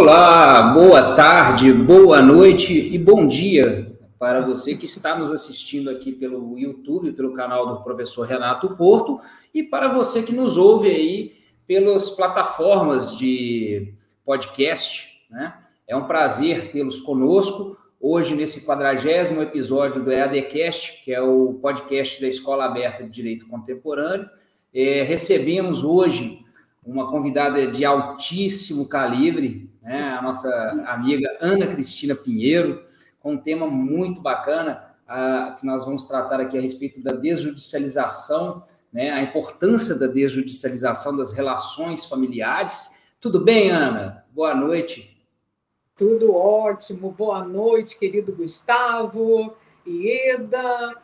Olá, boa tarde, boa noite e bom dia para você que está nos assistindo aqui pelo YouTube, pelo canal do professor Renato Porto, e para você que nos ouve aí pelas plataformas de podcast. Né? É um prazer tê-los conosco hoje nesse quadragésimo episódio do EADcast, que é o podcast da Escola Aberta de Direito Contemporâneo. É, recebemos hoje uma convidada de altíssimo calibre, né? a nossa amiga Ana Cristina Pinheiro, com um tema muito bacana, que nós vamos tratar aqui a respeito da desjudicialização, né? a importância da desjudicialização das relações familiares. Tudo bem, Ana? Boa noite. Tudo ótimo. Boa noite, querido Gustavo, Ieda,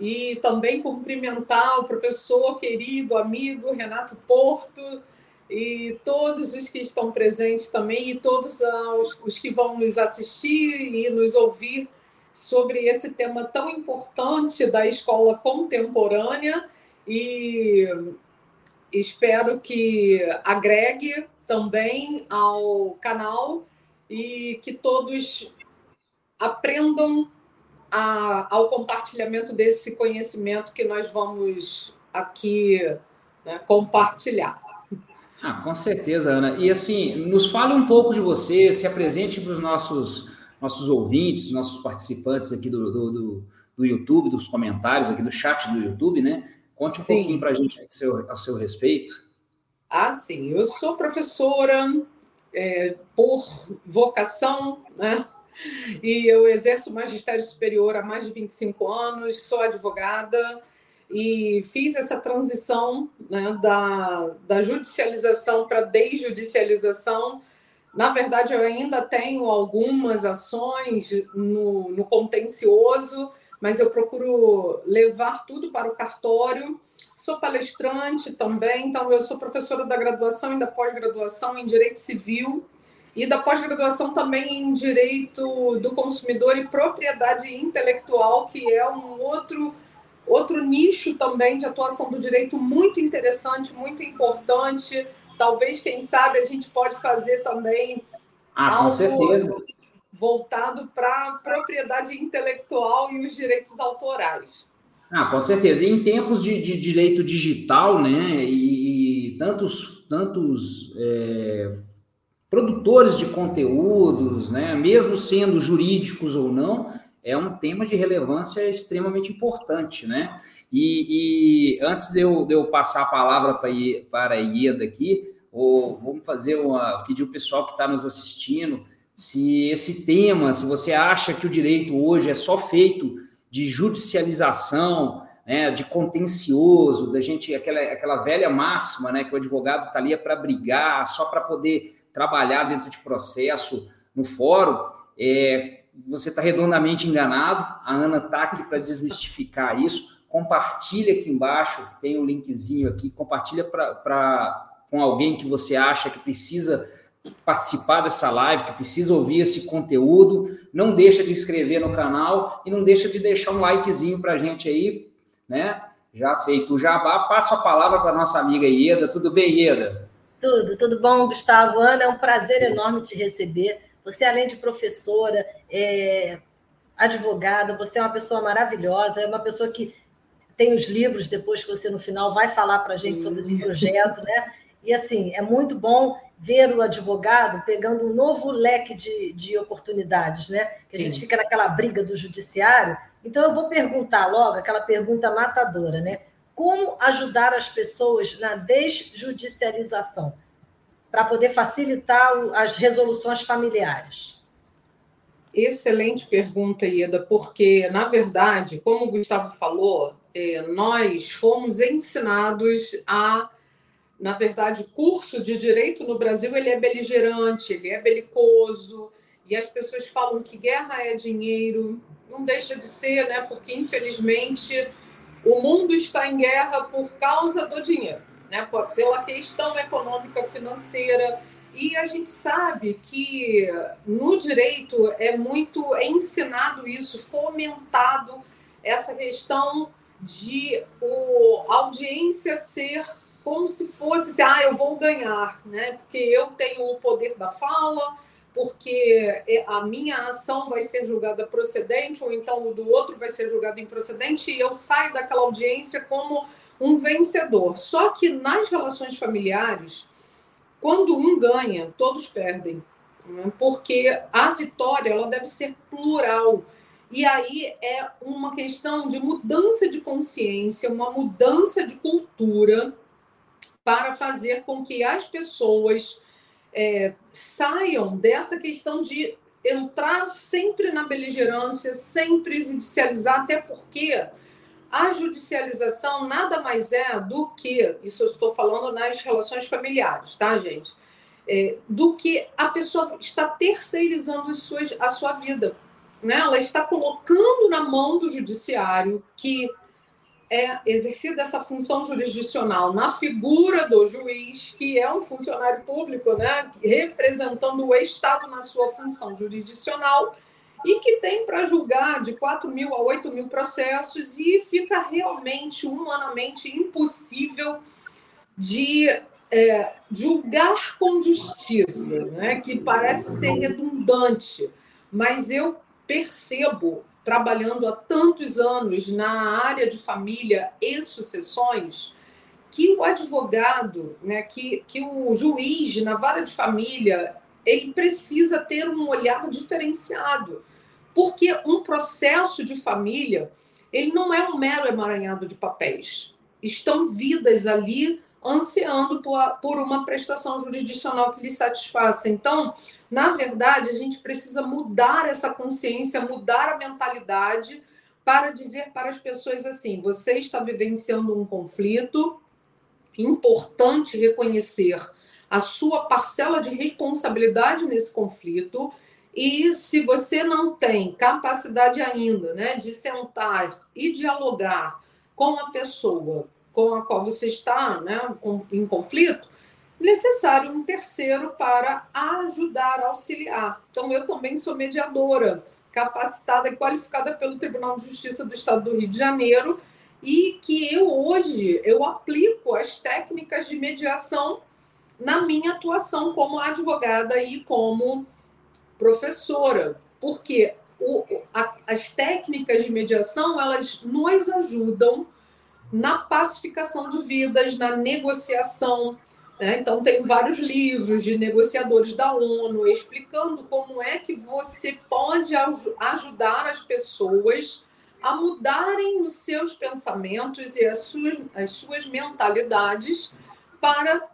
e também cumprimentar o professor querido, amigo Renato Porto, e todos os que estão presentes também, e todos os, os que vão nos assistir e nos ouvir sobre esse tema tão importante da escola contemporânea e espero que agregue também ao canal e que todos aprendam a, ao compartilhamento desse conhecimento que nós vamos aqui né, compartilhar. Ah, com certeza, Ana. E assim, nos fale um pouco de você, se apresente para os nossos, nossos ouvintes, nossos participantes aqui do, do, do, do, YouTube, dos comentários aqui do chat do YouTube, né? Conte um sim. pouquinho para a gente a seu, a seu respeito. Ah, sim. Eu sou professora é, por vocação, né? E eu exerço magistério superior há mais de 25 anos, sou advogada, e fiz essa transição né, da, da judicialização para desjudicialização. Na verdade, eu ainda tenho algumas ações no, no contencioso, mas eu procuro levar tudo para o cartório. Sou palestrante também, então eu sou professora da graduação e da pós-graduação em Direito Civil e da pós-graduação também em Direito do Consumidor e Propriedade Intelectual, que é um outro Outro nicho também de atuação do direito muito interessante, muito importante. Talvez, quem sabe, a gente pode fazer também ah, algo certeza. voltado para a propriedade intelectual e os direitos autorais. Ah, com certeza. E em tempos de, de direito digital, né, e, e tantos, tantos é, produtores de conteúdos, né, mesmo sendo jurídicos ou não, é um tema de relevância extremamente importante, né? E, e antes de eu, de eu, passar a palavra para, para a Ieda aqui, ou, vamos fazer uma. pedir o pessoal que está nos assistindo se esse tema, se você acha que o direito hoje é só feito de judicialização, né, de contencioso, da gente, aquela, aquela velha máxima, né, que o advogado está ali é para brigar, só para poder trabalhar dentro de processo no fórum, é, você está redondamente enganado. A Ana está aqui para desmistificar isso. Compartilha aqui embaixo, tem um linkzinho aqui. Compartilha para com alguém que você acha que precisa participar dessa live, que precisa ouvir esse conteúdo. Não deixa de inscrever no canal e não deixa de deixar um likezinho para a gente aí, né? Já feito o jabá, passo a palavra para nossa amiga Ieda. Tudo bem, Ieda? Tudo, tudo bom, Gustavo? Ana, é um prazer enorme te receber você, além de professora, é, advogada, você é uma pessoa maravilhosa, é uma pessoa que tem os livros depois que você, no final, vai falar para a gente sobre esse projeto, né? E, assim, é muito bom ver o advogado pegando um novo leque de, de oportunidades, né? Que a gente Sim. fica naquela briga do judiciário. Então, eu vou perguntar logo aquela pergunta matadora, né? Como ajudar as pessoas na desjudicialização? Para poder facilitar as resoluções familiares? Excelente pergunta, Ieda, porque, na verdade, como o Gustavo falou, é, nós fomos ensinados a. Na verdade, o curso de direito no Brasil ele é beligerante, ele é belicoso, e as pessoas falam que guerra é dinheiro. Não deixa de ser, né? Porque, infelizmente, o mundo está em guerra por causa do dinheiro né, pela questão econômica financeira. E a gente sabe que no direito é muito é ensinado isso, fomentado essa questão de o, audiência ser como se fosse, assim, ah, eu vou ganhar, né? Porque eu tenho o poder da fala, porque é, a minha ação vai ser julgada procedente, ou então o do outro vai ser julgado improcedente, e eu saio daquela audiência como um vencedor. Só que nas relações familiares, quando um ganha, todos perdem. Né? Porque a vitória ela deve ser plural. E aí é uma questão de mudança de consciência, uma mudança de cultura para fazer com que as pessoas é, saiam dessa questão de entrar sempre na beligerância, sempre judicializar, até porque a judicialização nada mais é do que, isso eu estou falando nas relações familiares, tá, gente? É, do que a pessoa está terceirizando as suas, a sua vida. Né? Ela está colocando na mão do judiciário que é exercida essa função jurisdicional na figura do juiz, que é um funcionário público, né, representando o Estado na sua função jurisdicional, e que tem para julgar de 4 mil a 8 mil processos, e fica realmente humanamente impossível de é, julgar com justiça, né, que parece ser redundante, mas eu percebo trabalhando há tantos anos na área de família e sucessões, que o advogado, né, que, que o juiz na vara de família, ele precisa ter um olhar diferenciado, porque um processo de família, ele não é um mero emaranhado de papéis. Estão vidas ali ansiando por, por uma prestação jurisdicional que lhe satisfaça. Então, na verdade, a gente precisa mudar essa consciência, mudar a mentalidade para dizer para as pessoas assim: você está vivenciando um conflito, importante reconhecer a sua parcela de responsabilidade nesse conflito. E se você não tem capacidade ainda né, de sentar e dialogar com a pessoa com a qual você está né, em conflito, necessário um terceiro para ajudar, auxiliar. Então, eu também sou mediadora, capacitada e qualificada pelo Tribunal de Justiça do Estado do Rio de Janeiro, e que eu hoje eu aplico as técnicas de mediação na minha atuação como advogada e como professora, porque o, a, as técnicas de mediação elas nos ajudam na pacificação de vidas, na negociação, né? Então, tem vários livros de negociadores da ONU explicando como é que você pode ajudar as pessoas a mudarem os seus pensamentos e as suas, as suas mentalidades para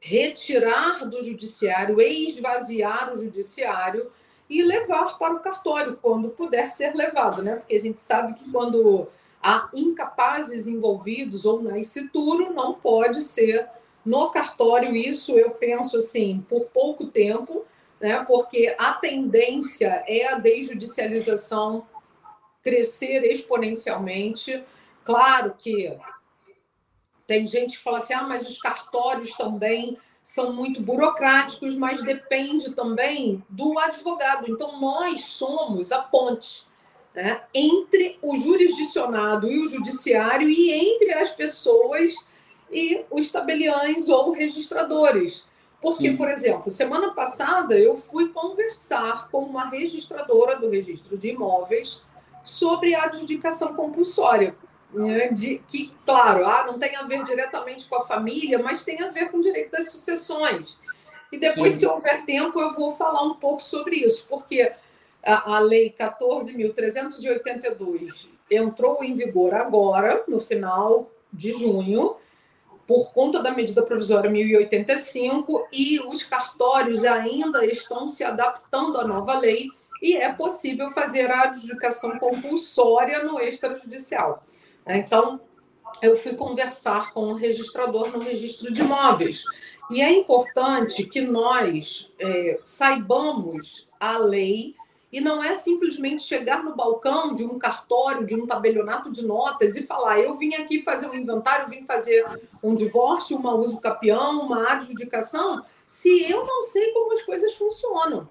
retirar do judiciário, esvaziar o judiciário e levar para o cartório quando puder ser levado, né? Porque a gente sabe que quando há incapazes envolvidos ou nascituro, não pode ser no cartório, isso eu penso assim, por pouco tempo, né, porque a tendência é a desjudicialização crescer exponencialmente. Claro que tem gente que fala assim: ah, mas os cartórios também são muito burocráticos, mas depende também do advogado. Então, nós somos a ponte né, entre o jurisdicionado e o judiciário e entre as pessoas e os tabeliães ou registradores. Porque, Sim. por exemplo, semana passada eu fui conversar com uma registradora do registro de imóveis sobre a adjudicação compulsória. Né? De, que, claro, ah, não tem a ver diretamente com a família, mas tem a ver com o direito das sucessões. E depois, Sim. se houver tempo, eu vou falar um pouco sobre isso, porque a, a Lei 14.382 entrou em vigor agora, no final de junho, por conta da medida provisória 1085 e os cartórios ainda estão se adaptando à nova lei e é possível fazer a adjudicação compulsória no extrajudicial. Então, eu fui conversar com o registrador no registro de imóveis. E é importante que nós é, saibamos a lei e não é simplesmente chegar no balcão de um cartório, de um tabelionato de notas e falar: eu vim aqui fazer um inventário, vim fazer um divórcio, uma uso capião, uma adjudicação, se eu não sei como as coisas funcionam.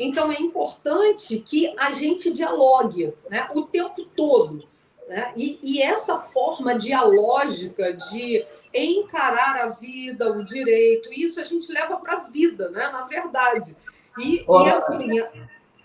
Então é importante que a gente dialogue né, o tempo todo. Né? E, e essa forma dialógica de encarar a vida, o direito, isso a gente leva para a vida, né? na verdade. E, e assim,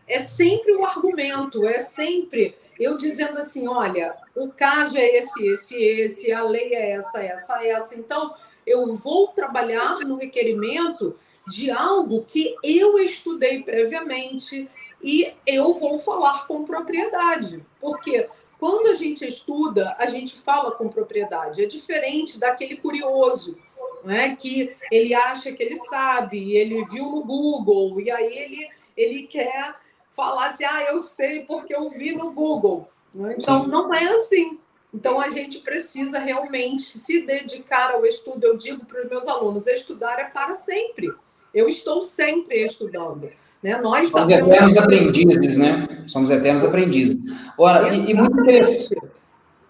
é sempre o argumento, é sempre eu dizendo assim: olha, o caso é esse, esse, esse, a lei é essa, essa, essa. Então, eu vou trabalhar no requerimento de algo que eu estudei previamente e eu vou falar com propriedade. Porque quando a gente estuda, a gente fala com propriedade. É diferente daquele curioso, né, que ele acha que ele sabe, ele viu no Google, e aí ele, ele quer falasse, ah, eu sei porque eu vi no Google. Né? Então, não é assim. Então, a gente precisa realmente se dedicar ao estudo. Eu digo para os meus alunos: estudar é para sempre. Eu estou sempre estudando. Né? Nós Somos eternos aprendizes, né? Somos eternos aprendizes. Ora, e, e, muito interessante,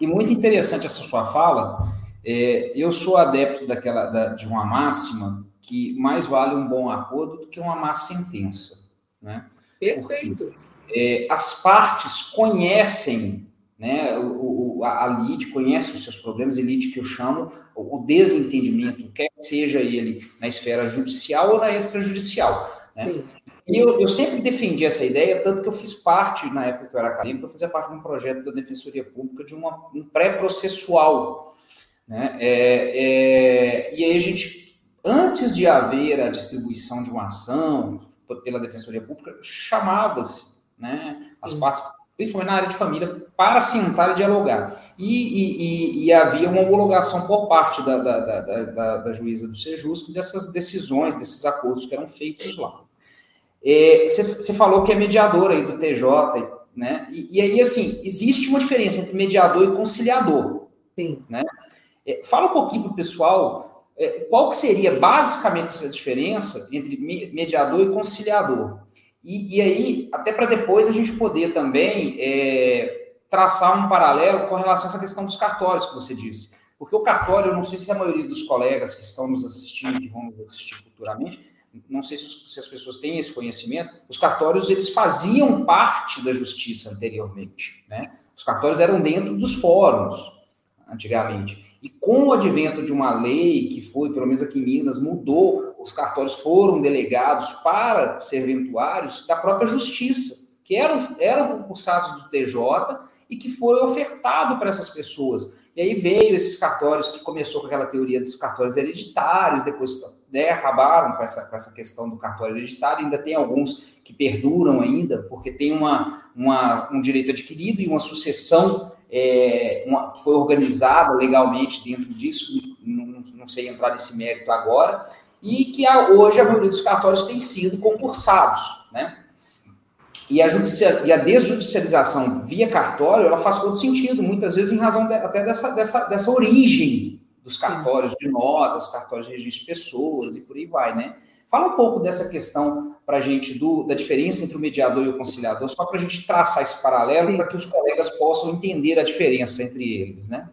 e muito interessante essa sua fala. É, eu sou adepto daquela, da, de uma máxima que mais vale um bom acordo do que uma má sentença. Né? Perfeito. Porque, é, as partes conhecem né, o, o, a LID conhece os seus problemas, elite que eu chamo, o, o desentendimento, quer seja ele na esfera judicial ou na extrajudicial. Né? E eu, eu, sempre defendi essa ideia, tanto que eu fiz parte, na época que eu era acadêmico, eu fazia parte de um projeto da Defensoria Pública de uma, um pré-processual. Né? É, é, e aí a gente, antes de haver a distribuição de uma ação, pela Defensoria Pública, chamava-se né, as partes, principalmente na área de família, para sentar e dialogar. E, e, e, havia uma homologação por parte da, da, da, da, da juíza do Sejusc dessas decisões, desses acordos que eram feitos lá. Você é, falou que é mediador aí do TJ, né? E, e, aí, assim, existe uma diferença entre mediador e conciliador. Sim. Né? É, fala um pouquinho para o pessoal é, qual que seria basicamente essa diferença entre mediador e conciliador? E, e aí, até para depois a gente poder também é, traçar um paralelo com relação a essa questão dos cartórios que você disse. Porque o cartório, eu não sei se a maioria dos colegas que estão nos assistindo, que vão nos assistir futuramente, não sei se, as pessoas têm esse conhecimento, os cartórios eles faziam parte da justiça anteriormente. Né? Os cartórios eram dentro dos fóruns antigamente. E com o advento de uma lei que foi, pelo menos aqui em Minas, mudou, os cartórios foram delegados para serventuários da própria justiça, que eram, eram concursados do TJ e que foi ofertado para essas pessoas. E aí veio esses cartórios que começou com aquela teoria dos cartórios hereditários, depois né, acabaram com essa, com essa questão do cartório hereditário, ainda tem alguns que perduram ainda, porque tem uma, uma, um direito adquirido e uma sucessão é, uma, foi organizada legalmente dentro disso, não, não, sei entrar nesse mérito agora, e que hoje a maioria dos cartórios tem sido concursados, né? E a, judicia, e a desjudicialização via cartório, ela faz todo sentido, muitas vezes em razão de, até dessa, dessa, dessa origem dos cartórios de notas, cartórios de registro de pessoas e por aí vai, né? Fala um pouco dessa questão para a gente do, da diferença entre o mediador e o conciliador, só para a gente traçar esse paralelo para que os colegas possam entender a diferença entre eles, né?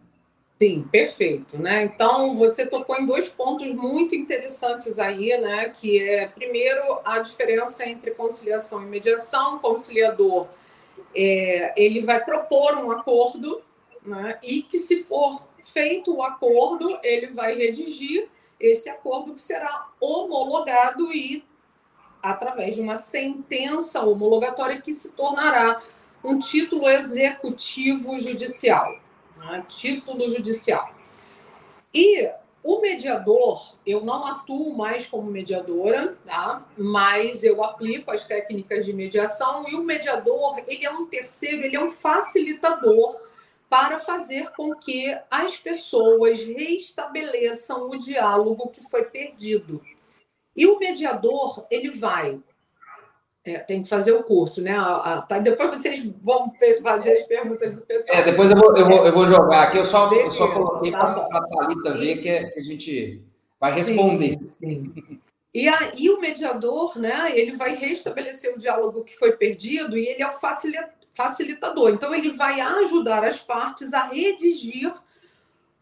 Sim, perfeito, né? Então você tocou em dois pontos muito interessantes aí, né? Que é primeiro a diferença entre conciliação e mediação. O conciliador é, ele vai propor um acordo, né? E que se for feito o acordo, ele vai redigir esse acordo que será homologado e através de uma sentença homologatória que se tornará um título executivo judicial, né? título judicial. E o mediador, eu não atuo mais como mediadora, tá? mas eu aplico as técnicas de mediação e o mediador, ele é um terceiro, ele é um facilitador para fazer com que as pessoas restabeleçam o diálogo que foi perdido. E o mediador, ele vai. É, tem que fazer o curso, né? Tá, depois vocês vão fazer as perguntas do pessoal. É, depois eu vou, eu vou, eu vou jogar aqui. Eu só, eu só coloquei tá para a Thalita ver que, é, que, a gente vai responder. Sim, sim. E aí o mediador, né? Ele vai restabelecer o diálogo que foi perdido e ele é o facilitador. Então, ele vai ajudar as partes a redigir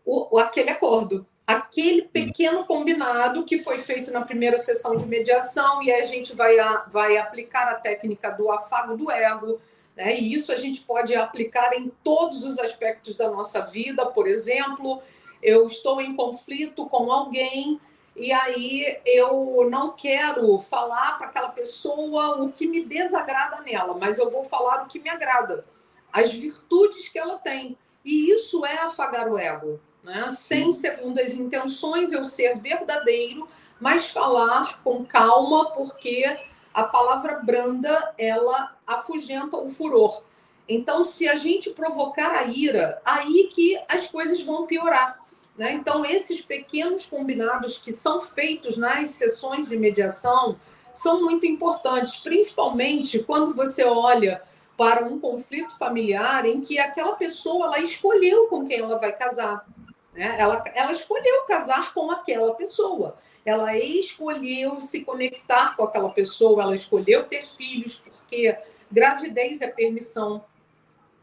o, aquele acordo, aquele pequeno combinado que foi feito na primeira sessão de mediação, e aí a gente vai, a, vai aplicar a técnica do afago do ego. Né? E isso a gente pode aplicar em todos os aspectos da nossa vida. Por exemplo, eu estou em conflito com alguém e aí eu não quero falar para aquela pessoa o que me desagrada nela, mas eu vou falar o que me agrada, as virtudes que ela tem. E isso é afagar o ego, né? sem segundas intenções, eu ser verdadeiro, mas falar com calma, porque a palavra branda ela afugenta o furor. Então, se a gente provocar a ira, aí que as coisas vão piorar. Né? Então, esses pequenos combinados que são feitos nas sessões de mediação são muito importantes, principalmente quando você olha para um conflito familiar em que aquela pessoa ela escolheu com quem ela vai casar. Né? Ela, ela escolheu casar com aquela pessoa. Ela escolheu se conectar com aquela pessoa, ela escolheu ter filhos, porque gravidez é permissão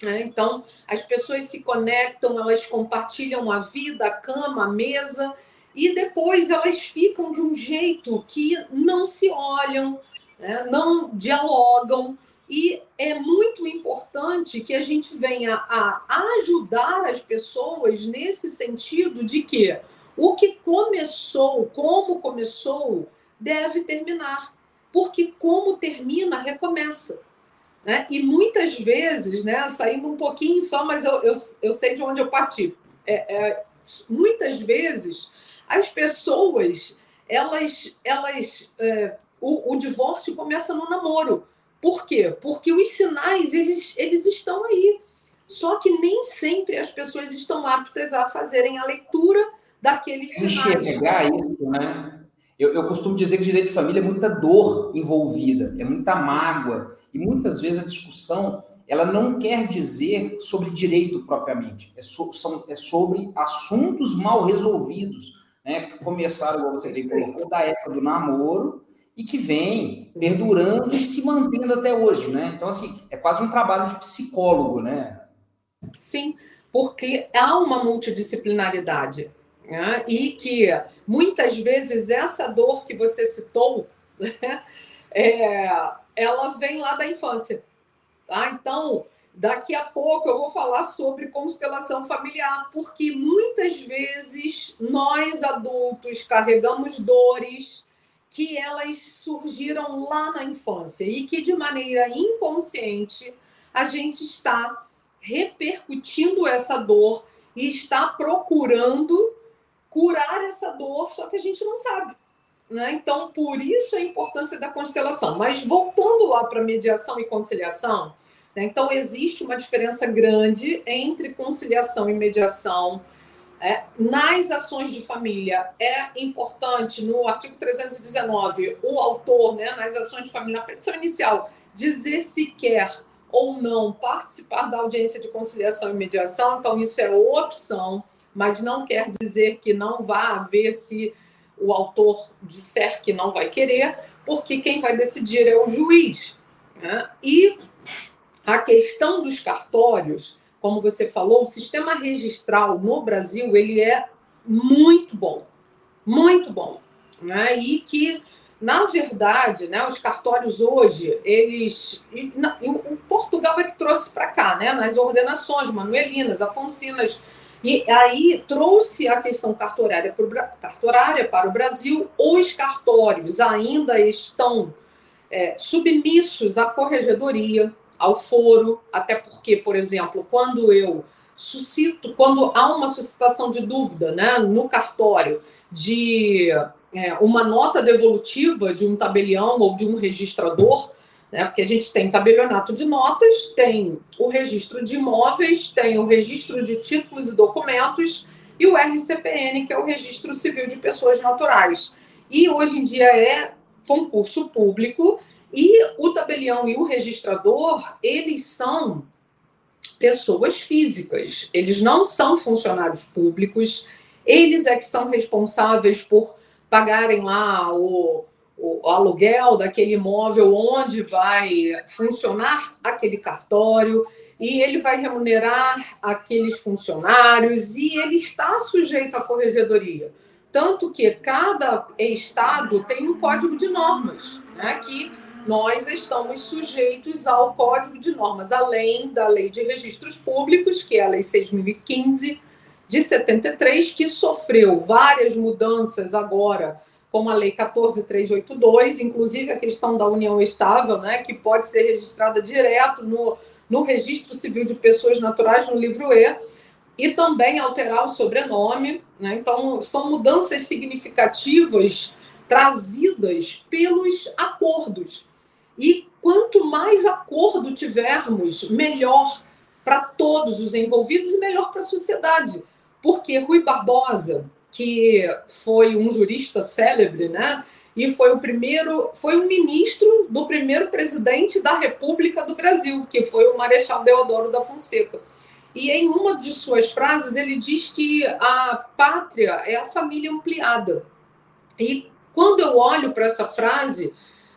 né? Então, as pessoas se conectam, elas compartilham a vida, a cama, a mesa, e depois elas ficam de um jeito que não se olham, né? não dialogam. E é muito importante que a gente venha a ajudar as pessoas nesse sentido de que o que começou, como começou, deve terminar. Porque como termina, recomeça. Né? E muitas vezes, né, saindo um pouquinho só, mas eu, eu, eu sei de onde eu parti. É, é, muitas vezes as pessoas, elas, elas é, o, o, divórcio começa no namoro. Por quê? Porque os sinais eles, eles estão aí. Só que nem sempre as pessoas estão aptas a fazerem a leitura daqueles sinais. Enxergar isso, né? Eu, eu, costumo dizer que direito de família é muita dor envolvida, é muita mágoa. E muitas vezes a discussão ela não quer dizer sobre direito propriamente, é, so, são, é sobre assuntos mal resolvidos, né, que começaram, como você bem colocou, da época do namoro e que vem perdurando e se mantendo até hoje. Né? Então, assim, é quase um trabalho de psicólogo, né? Sim, porque há uma multidisciplinaridade né? e que muitas vezes essa dor que você citou, né? é, ela vem lá da infância. Tá? Então, daqui a pouco eu vou falar sobre constelação familiar, porque muitas vezes nós adultos carregamos dores que elas surgiram lá na infância e que de maneira inconsciente a gente está repercutindo essa dor e está procurando curar essa dor, só que a gente não sabe. Né? Então, por isso a importância da constelação. Mas voltando lá para mediação e conciliação, né? então existe uma diferença grande entre conciliação e mediação. É, nas ações de família, é importante, no artigo 319, o autor, né, nas ações de família, na petição inicial, dizer se quer ou não participar da audiência de conciliação e mediação, então isso é opção mas não quer dizer que não vá haver se o autor disser que não vai querer, porque quem vai decidir é o juiz. Né? E a questão dos cartórios, como você falou, o sistema registral no Brasil ele é muito bom, muito bom, né? E que na verdade, né, os cartórios hoje, eles. E, o Portugal é que trouxe para cá, né, nas ordenações, manuelinas, afonsinas e aí trouxe a questão cartorária para, cartorária para o Brasil. Os cartórios ainda estão é, submissos à corregedoria, ao foro, até porque, por exemplo, quando eu suscito, quando há uma suscitação de dúvida né, no cartório de é, uma nota devolutiva de um tabelião ou de um registrador, né? Porque a gente tem tabelionato de notas, tem o registro de imóveis, tem o registro de títulos e documentos e o RCPN, que é o Registro Civil de Pessoas Naturais. E hoje em dia é concurso público e o tabelião e o registrador, eles são pessoas físicas, eles não são funcionários públicos, eles é que são responsáveis por pagarem lá o, o aluguel daquele imóvel onde vai funcionar aquele cartório. E ele vai remunerar aqueles funcionários. E ele está sujeito à corregedoria. Tanto que cada estado tem um código de normas, né, que nós estamos sujeitos ao código de normas, além da lei de registros públicos, que é a lei 6.015, de 73, que sofreu várias mudanças agora, como a Lei 14382, inclusive a questão da união estável, né, que pode ser registrada direto no, no Registro Civil de Pessoas Naturais, no livro E, e também alterar o sobrenome. Né? Então, são mudanças significativas trazidas pelos acordos. E quanto mais acordo tivermos, melhor para todos os envolvidos e melhor para a sociedade. Porque Rui Barbosa, que foi um jurista célebre, né? E foi o primeiro, foi o ministro do primeiro presidente da República do Brasil, que foi o Marechal Deodoro da Fonseca. E em uma de suas frases ele diz que a pátria é a família ampliada. E quando eu olho para essa frase,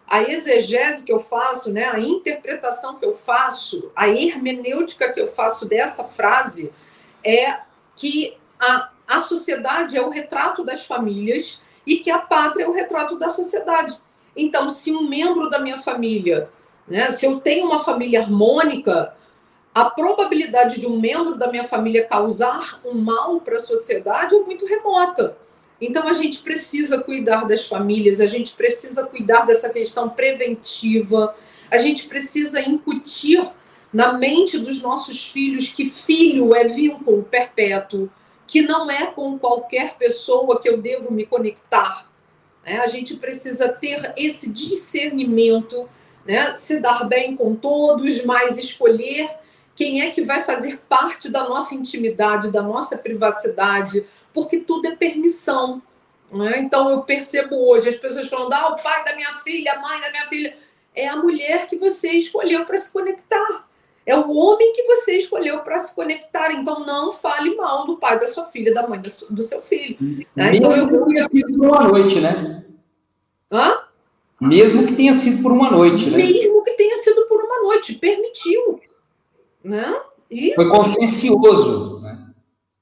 a exegese que eu faço, né, a interpretação que eu faço, a hermenêutica que eu faço dessa frase é que a, a sociedade é o retrato das famílias e que a pátria é o retrato da sociedade. Então, se um membro da minha família, né, se eu tenho uma família harmônica, a probabilidade de um membro da minha família causar um mal para a sociedade é muito remota. Então a gente precisa cuidar das famílias, a gente precisa cuidar dessa questão preventiva, a gente precisa incutir na mente dos nossos filhos que filho é vínculo perpétuo, que não é com qualquer pessoa que eu devo me conectar. Né? A gente precisa ter esse discernimento, né? se dar bem com todos, mas escolher quem é que vai fazer parte da nossa intimidade, da nossa privacidade, porque tudo é permissão. Né? Então eu percebo hoje as pessoas falando: ah, o pai da minha filha, a mãe da minha filha. É a mulher que você escolheu para se conectar. É o homem que você escolheu para se conectar. Então não fale mal do pai da sua filha, da mãe do seu filho. Né? Mesmo então, eu... que tenha sido por uma noite, né? Hã? Mesmo que tenha sido por uma noite, né? Mesmo que tenha sido por uma noite, permitiu. Né? E... Foi consciencioso. Né?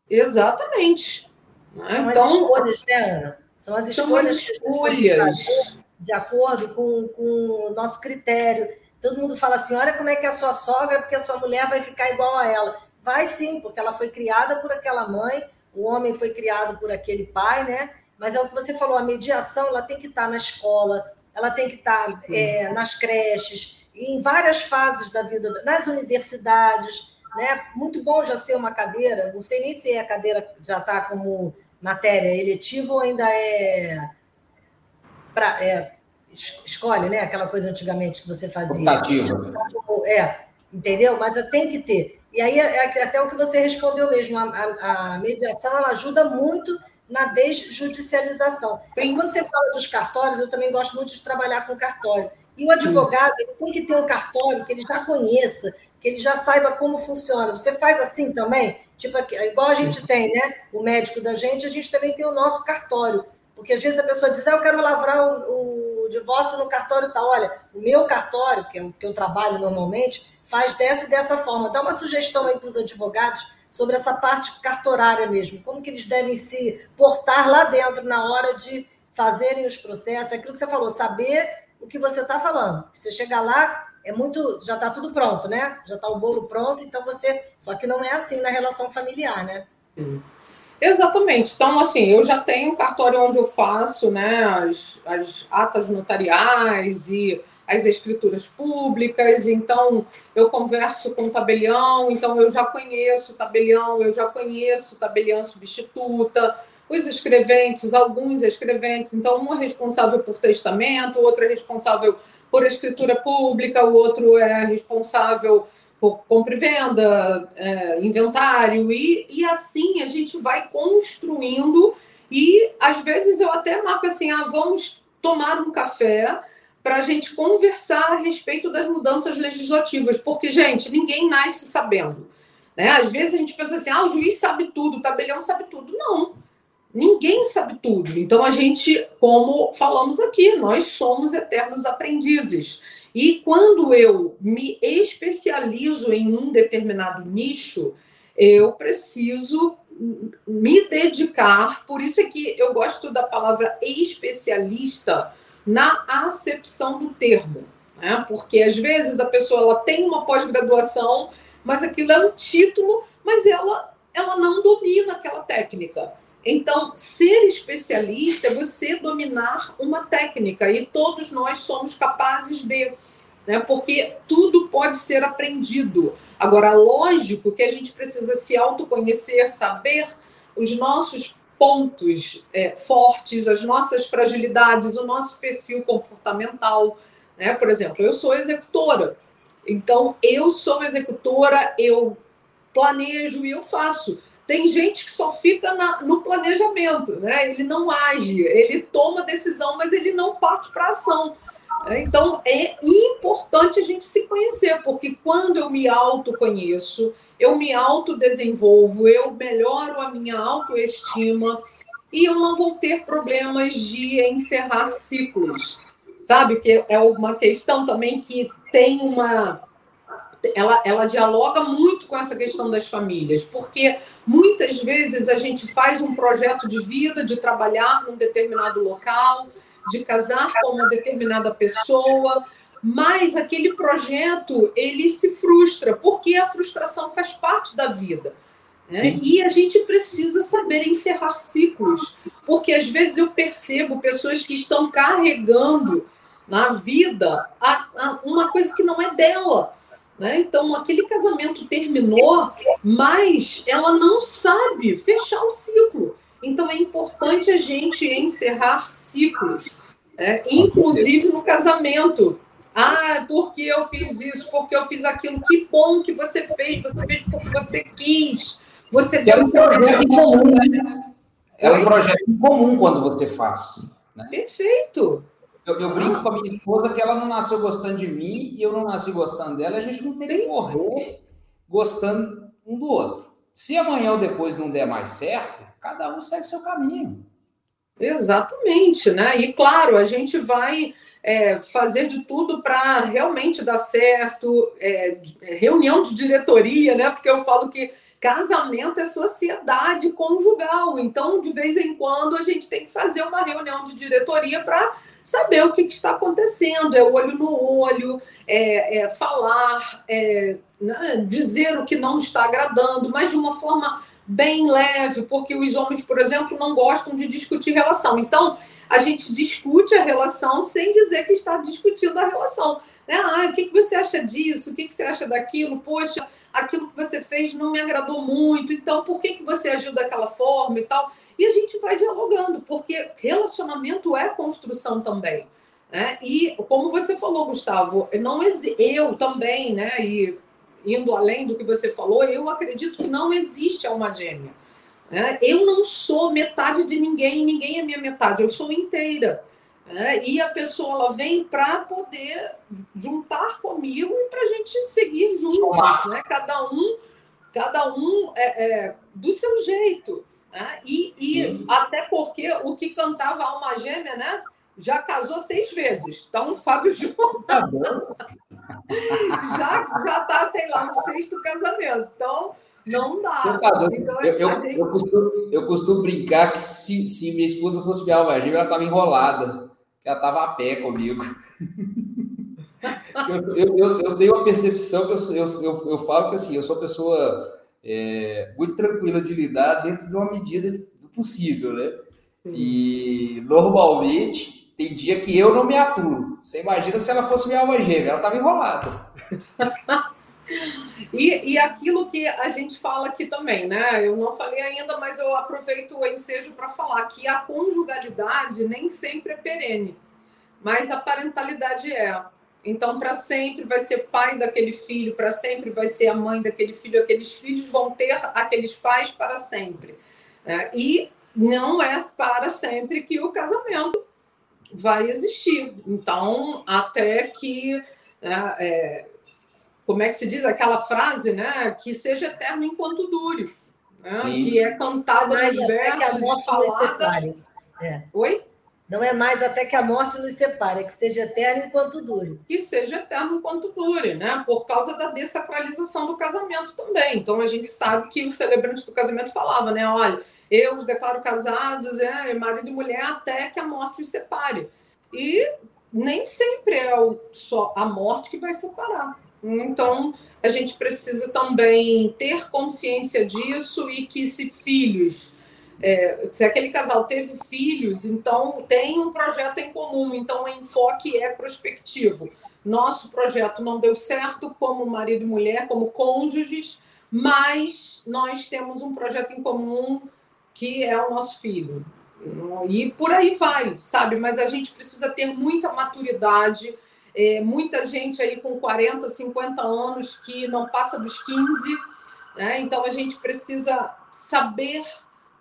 Exatamente. São então, as escolhas, né, Ana? São as escolhas, as escolhas. de acordo com, com o nosso critério. Todo mundo fala assim: olha como é que é a sua sogra, porque a sua mulher vai ficar igual a ela. Vai sim, porque ela foi criada por aquela mãe, o homem foi criado por aquele pai, né? Mas é o que você falou, a mediação ela tem que estar na escola, ela tem que estar é, nas creches, em várias fases da vida, nas universidades, né? Muito bom já ser uma cadeira, não sei nem se a cadeira já está como matéria eletiva ou ainda é, pra, é escolhe, né? Aquela coisa antigamente que você fazia. É, entendeu? Mas tem que ter. E aí, é, é até o que você respondeu mesmo, a, a, a mediação ela ajuda muito na desjudicialização. E quando você fala dos cartórios, eu também gosto muito de trabalhar com cartório. E o advogado tem que ter um cartório que ele já conheça, que ele já saiba como funciona. Você faz assim também? Tipo, igual a gente tem, né? O médico da gente, a gente também tem o nosso cartório. Porque às vezes a pessoa diz, ah, eu quero lavrar o, o divórcio no cartório tal. Olha, o meu cartório, que é o que eu trabalho normalmente, faz dessa e dessa forma. Dá uma sugestão aí para os advogados sobre essa parte cartorária mesmo. Como que eles devem se portar lá dentro na hora de fazerem os processos. É aquilo que você falou, saber o que você está falando. Você chegar lá, é muito, já está tudo pronto, né? Já está o bolo pronto, então você. Só que não é assim na relação familiar, né? Sim. Exatamente. Então, assim, eu já tenho um cartório onde eu faço né, as, as atas notariais e as escrituras públicas, então eu converso com o tabelião, então eu já conheço o tabelião, eu já conheço o tabelião substituta, os escreventes, alguns escreventes, então um é responsável por testamento, outro é responsável por escritura pública, o outro é responsável por compra e venda, é, inventário, e, e assim a gente vai construindo, e às vezes eu até marco assim, ah, vamos tomar um café para a gente conversar a respeito das mudanças legislativas, porque, gente, ninguém nasce sabendo. Né? Às vezes a gente pensa assim, ah, o juiz sabe tudo, o tabelião sabe tudo. Não. Ninguém sabe tudo. Então, a gente, como falamos aqui, nós somos eternos aprendizes. E quando eu me especializo em um determinado nicho, eu preciso me dedicar. Por isso é que eu gosto da palavra especialista na acepção do termo. Né? Porque às vezes a pessoa ela tem uma pós-graduação, mas aquilo é um título, mas ela ela não domina aquela técnica. Então, ser especialista é você dominar uma técnica, e todos nós somos capazes de, né? porque tudo pode ser aprendido. Agora, lógico que a gente precisa se autoconhecer, saber os nossos pontos é, fortes, as nossas fragilidades, o nosso perfil comportamental. Né? Por exemplo, eu sou executora, então eu sou executora, eu planejo e eu faço. Tem gente que só fica na, no planejamento, né? Ele não age, ele toma decisão, mas ele não parte para ação. Né? Então é importante a gente se conhecer, porque quando eu me autoconheço, eu me autodesenvolvo, eu melhoro a minha autoestima e eu não vou ter problemas de encerrar ciclos. Sabe que é uma questão também que tem uma ela, ela dialoga muito com essa questão das famílias, porque muitas vezes a gente faz um projeto de vida, de trabalhar num determinado local, de casar com uma determinada pessoa, mas aquele projeto ele se frustra, porque a frustração faz parte da vida. Né? E a gente precisa saber encerrar ciclos, porque às vezes eu percebo pessoas que estão carregando na vida a, a, uma coisa que não é dela. Né? Então, aquele casamento terminou, mas ela não sabe fechar o ciclo. Então, é importante a gente encerrar ciclos, né? inclusive no casamento. Ah, porque eu fiz isso, porque eu fiz aquilo. Que bom que você fez, você fez porque você quis. Você deu é um projeto comum, né? É um projeto comum quando você faz. Né? Perfeito. Eu, eu, brinco com a minha esposa que ela não nasceu gostando de mim e eu não nasci gostando dela. A gente não tem que morrer gostando um do outro. Se amanhã ou depois não der mais certo, cada um segue seu caminho. Exatamente, né? E claro, a gente vai é, fazer de tudo para realmente dar certo, é, reunião de diretoria, né? Porque eu falo que casamento é sociedade conjugal, então de vez em quando a gente tem que fazer uma reunião de diretoria para saber o que, que, está acontecendo, é olho no olho, é, é falar, é, né, dizer o que não está agradando, mas de uma forma bem leve, porque os homens, por exemplo, não gostam de discutir relação. Então, a gente discute a relação sem dizer que está discutindo a relação. Né? Ah, o que, que você acha disso? O que, que você acha daquilo? Poxa, aquilo que você fez não me agradou muito, então por que, que você agiu daquela forma e tal? E a gente vai dialogando, porque relacionamento é construção também. Né? E como você falou, Gustavo, não eu também, né? E indo além do que você falou, eu acredito que não existe alma gêmea. Né? Eu não sou metade de ninguém, ninguém é minha metade, eu sou inteira. Né? E a pessoa ela vem para poder juntar comigo e para a gente seguir juntos, né? cada um, cada um é, é, do seu jeito. Né? E, e até porque o que cantava Alma Gêmea, né? Já casou seis vezes. Então, o Fábio Júnior tá já já está, sei lá, no sexto casamento. Então, não dá. Tá então, eu, eu, gente... eu, costumo, eu costumo brincar que se, se minha esposa fosse minha alma gêmea, ela estava enrolada. Ela estava a pé comigo. eu, eu, tenho uma percepção que eu, eu, eu, eu falo que assim, eu sou uma pessoa é, muito tranquila de lidar dentro de uma medida do possível, né? Sim. E normalmente tem dia que eu não me aturo. Você imagina se ela fosse minha alma gêmea, ela estava enrolada. e, e aquilo que a gente fala aqui também, né? Eu não falei ainda, mas eu aproveito o ensejo para falar que a conjugalidade nem sempre é perene, mas a parentalidade é. Então, para sempre vai ser pai daquele filho, para sempre vai ser a mãe daquele filho, aqueles filhos vão ter aqueles pais para sempre. É, e não é para sempre que o casamento vai existir. Então, até que. É, é, como é que se diz aquela frase, né? Que seja eterno enquanto dure. Né? Que é cantada nos versos e falada. É. Oi? Não é mais até que a morte nos separe, é que seja eterno enquanto dure. Que seja eterno enquanto dure, né? Por causa da desacralização do casamento também. Então a gente sabe que o celebrante do casamento falava, né? Olha, eu os declaro casados, é, marido e mulher, até que a morte os separe. E nem sempre é o, só a morte que vai separar. Então, a gente precisa também ter consciência disso e que se filhos, é, se aquele casal teve filhos, então tem um projeto em comum, então o enfoque é prospectivo. Nosso projeto não deu certo como marido e mulher, como cônjuges, mas nós temos um projeto em comum que é o nosso filho. E por aí vai, sabe? Mas a gente precisa ter muita maturidade, é, muita gente aí com 40, 50 anos que não passa dos 15, né? Então a gente precisa saber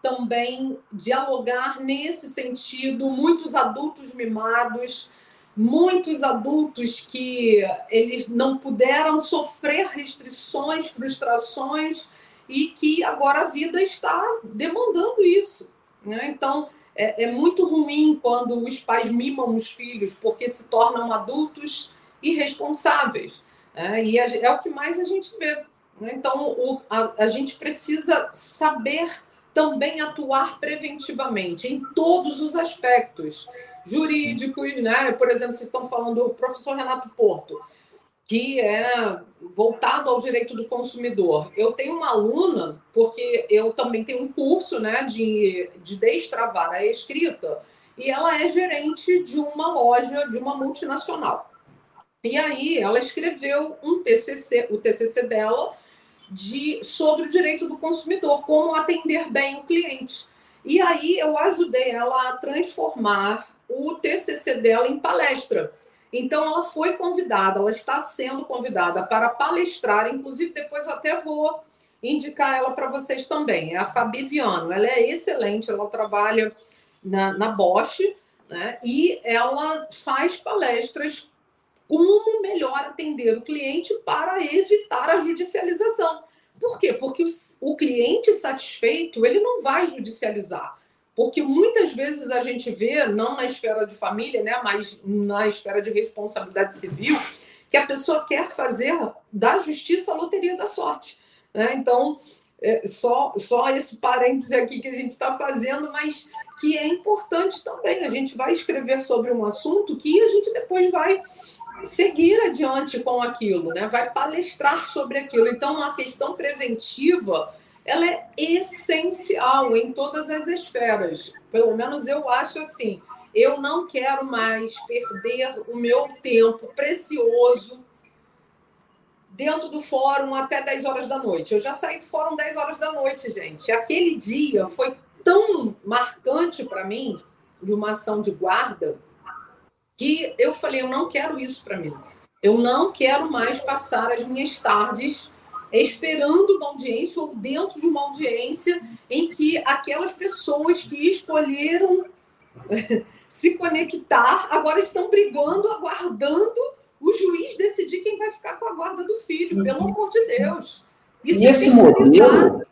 também dialogar nesse sentido, muitos adultos mimados, muitos adultos que eles não puderam sofrer restrições, frustrações e que agora a vida está demandando isso. Né? Então, é, é, muito ruim quando os pais mimam os filhos porque se tornam adultos irresponsáveis. Né? E é, é o que mais a gente vê. Né? Então, o, a, a gente precisa saber também atuar preventivamente em todos os aspectos jurídicos, né? Por exemplo, vocês estão falando do professor Renato Porto, que é voltado ao direito do consumidor. Eu tenho uma aluna, porque eu também tenho um curso né, de, de destravar a escrita, e ela é gerente de uma loja, de uma multinacional. E aí ela escreveu um TCC, o TCC dela, de, sobre o direito do consumidor, como atender bem o cliente. E aí eu ajudei ela a transformar o TCC dela em palestra. Então, ela foi convidada, ela está sendo convidada para palestrar, inclusive depois eu até vou indicar ela para vocês também. É a Fabi Viano, ela é excelente, ela trabalha na, na Bosch, né? E ela faz palestras como melhor atender o cliente para evitar a judicialização. Por quê? Porque o, cliente satisfeito, ele não vai judicializar. Porque muitas vezes a gente vê, não na esfera de família, né, mas na esfera de responsabilidade civil, que a pessoa quer fazer da justiça a loteria da sorte. Né? Então, é só, só esse parêntese aqui que a gente está fazendo, mas que é importante também. A gente vai escrever sobre um assunto que a gente depois vai seguir adiante com aquilo, né? vai palestrar sobre aquilo. Então, a questão preventiva ela é essencial em todas as esferas. Pelo menos eu acho assim. Eu não quero mais perder o meu tempo precioso dentro do fórum até 10 horas da noite. Eu já saí do fórum 10 horas da noite, gente. Aquele dia foi tão marcante para mim, de uma ação de guarda, que eu falei: eu não quero isso para mim. Eu não quero mais passar as minhas tardes esperando uma audiência ou dentro de uma audiência em que aquelas pessoas que escolheram se conectar agora estão brigando, aguardando o juiz decidir quem vai ficar com a guarda do filho, pelo amor de Deus. Isso e esse modelo,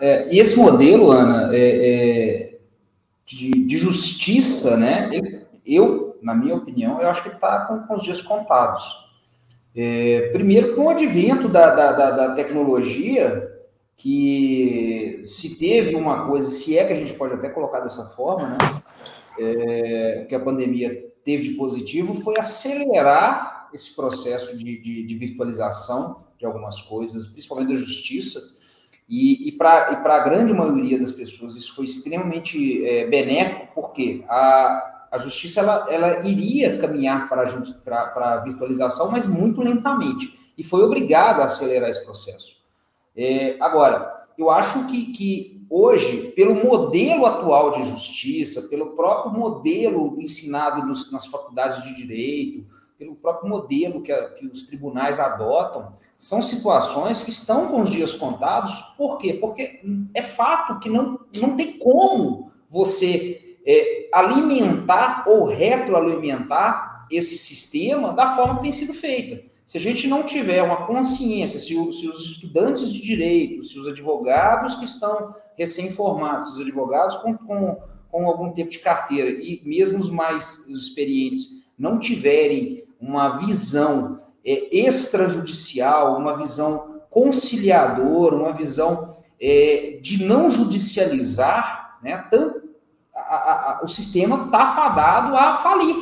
é, e esse modelo, Ana, é, é, de, de, justiça, né? Eu, na minha opinião, eu acho que ele está com, com os dias contados. É, primeiro, com o advento da, da, da, da, tecnologia, que se teve uma coisa, se é que a gente pode até colocar dessa forma, né? É, que a pandemia teve de positivo, foi acelerar esse processo de, de, de virtualização de algumas coisas, principalmente da justiça. E, e para a grande maioria das pessoas isso foi extremamente é, benéfico, porque a, a justiça ela, ela iria caminhar para a virtualização, mas muito lentamente, e foi obrigada a acelerar esse processo. É, agora, eu acho que, que hoje, pelo modelo atual de justiça, pelo próprio modelo ensinado nos, nas faculdades de direito, pelo próprio modelo que, a, que, os tribunais adotam, são situações que estão com os dias contados. Por quê? Porque é fato que não, não tem como você é, alimentar ou retroalimentar esse sistema da forma que tem sido feita. Se a gente não tiver uma consciência, se, o, se os estudantes de direito, se os advogados que estão recém-formados, se os advogados com, com, com algum tempo de carteira e mesmo os mais experientes não tiverem uma visão é, extrajudicial, uma visão conciliadora, uma visão é, de não judicializar, né, tanto o sistema está fadado a falir.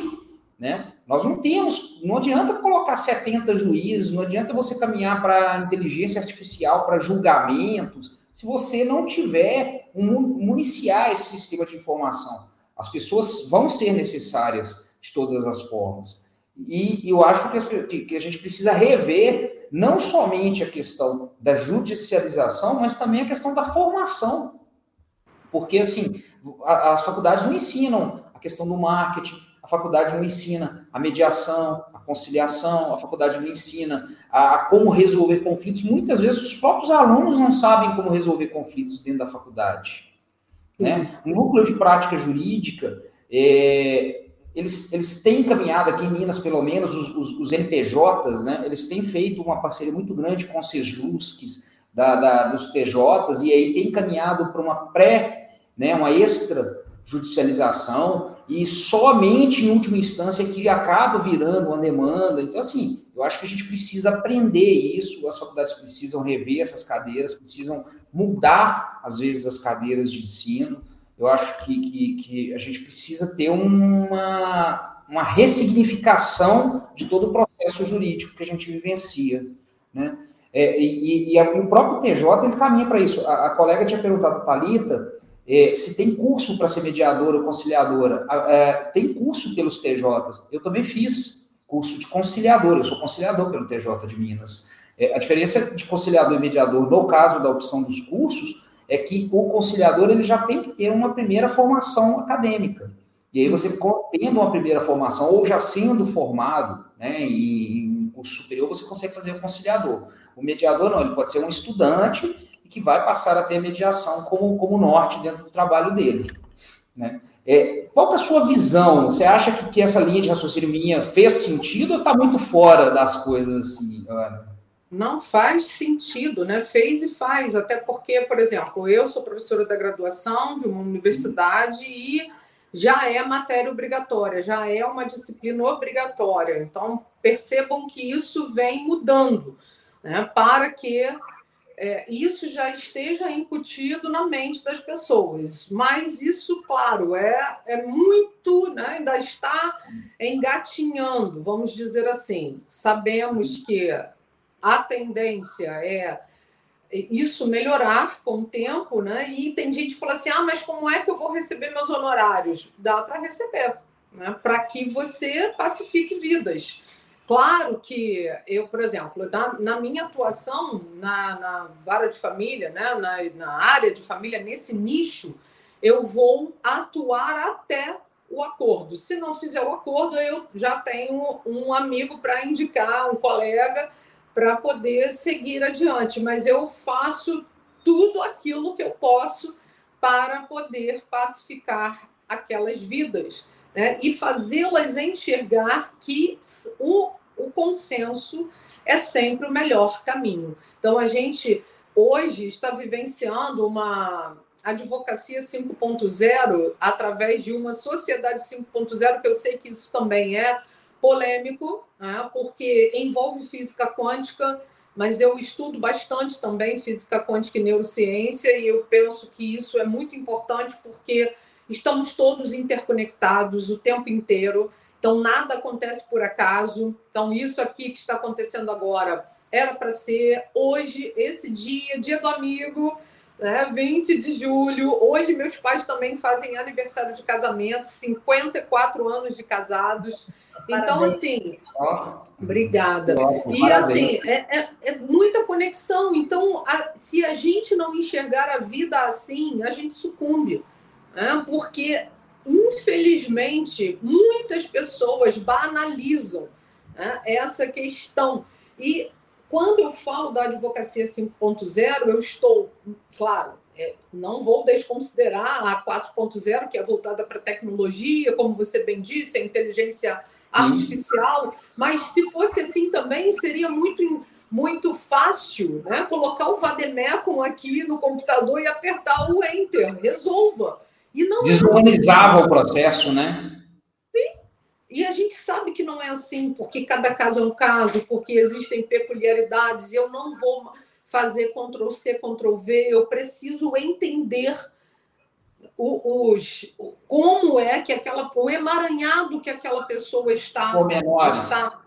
Né? Nós não temos, não adianta colocar 70 juízes, não adianta você caminhar para inteligência artificial, para julgamentos, se você não tiver um, municiar esse sistema de informação. As pessoas vão ser necessárias de todas as formas. E eu acho que a gente precisa rever não somente a questão da judicialização, mas também a questão da formação. Porque, assim, as faculdades não ensinam a questão do marketing, a faculdade não ensina a mediação, a conciliação, a faculdade não ensina a, a, como resolver conflitos. Muitas vezes os próprios alunos não sabem como resolver conflitos dentro da faculdade. Né? O núcleo de prática jurídica, é, eles, eles têm caminhado aqui em Minas, pelo menos, os, os, os NPJs, né? eles têm feito uma parceria muito grande com os Sejusques, da, da, dos TJs, e aí tem caminhado para uma pré, né, uma extra judicialização e somente em última instância que acaba virando uma demanda. Então, assim, eu acho que a gente precisa aprender isso, as faculdades precisam rever essas cadeiras, precisam mudar, às vezes, as cadeiras de ensino. Eu acho que, que, que a gente precisa ter uma, uma ressignificação de todo o processo jurídico que a gente vivencia. Né? É, e, e, e, o próprio TJ ele caminha para isso. A, a, colega tinha perguntado a Thalita é, se tem curso para ser mediadora ou conciliadora, é, tem curso pelos TJs. Eu também fiz curso de conciliador, eu sou conciliador pelo TJ de Minas. É, a diferença de conciliador e mediador, no caso da opção dos cursos, é que o conciliador ele já tem que ter uma primeira formação acadêmica. E aí você tendo uma primeira formação, ou já sendo formado né, em curso superior, você consegue fazer o conciliador. O mediador não, ele pode ser um estudante e que vai passar a ter mediação como, como norte dentro do trabalho dele. Né? É, qual é a sua visão? Você acha que, que essa linha de raciocínio minha fez sentido ou está muito fora das coisas assim, Ana? Não faz sentido, né? Fez e faz, até porque, por exemplo, eu sou professora da graduação de uma universidade e já é matéria obrigatória, já é uma disciplina obrigatória. Então, percebam que isso vem mudando, né? Para que é, isso já esteja incutido na mente das pessoas. Mas isso, claro, é, é muito, né, ainda está engatinhando, vamos dizer assim. Sabemos que a tendência é isso melhorar com o tempo, né? E tem gente que fala assim: ah, mas como é que eu vou receber meus honorários? Dá para receber, né? Para que você pacifique vidas. Claro que eu, por exemplo, na, na minha atuação na, na, vara de família, né, na, na área de família, nesse nicho, eu vou atuar até o acordo. Se não fizer o acordo, eu já tenho um amigo para indicar, um colega, para poder seguir adiante. Mas eu faço tudo aquilo que eu posso para poder pacificar aquelas vidas né? e fazê-las enxergar que o, o consenso é sempre o melhor caminho. Então, a gente hoje está vivenciando uma advocacia 5.0 através de uma sociedade 5.0, que eu sei que isso também é polêmico, né? porque envolve física quântica, mas eu estudo bastante também física quântica e neurociência, e eu penso que isso é muito importante porque estamos todos interconectados o tempo inteiro. Então, nada acontece por acaso. Então, isso aqui que está acontecendo agora era para ser hoje, esse dia, dia do amigo, né? 20 de julho. Hoje, meus pais também fazem aniversário de casamento, 54 anos de casados. Então, assim, obrigada. E, assim, é, é, é, muita conexão. Então, a, se a gente não enxergar a vida assim, a gente sucumbe né? porque, infelizmente, muitas pessoas banalizam né, essa questão. E quando eu falo da advocacia 5.0, eu estou, claro, é, não vou desconsiderar a 4.0, que é voltada para a tecnologia, como você bem disse, a inteligência artificial, mas se fosse assim também, seria muito muito fácil né? colocar o Vademecum aqui no computador e apertar o Enter, resolva. E não Desumanizava é assim. o processo, né? Sim. E a gente sabe que não é assim, porque cada caso é um caso, porque existem peculiaridades, e eu não vou fazer Ctrl C, Ctrl V, eu preciso entender os, como é que aquela o emaranhado que aquela pessoa está, Pormenores. está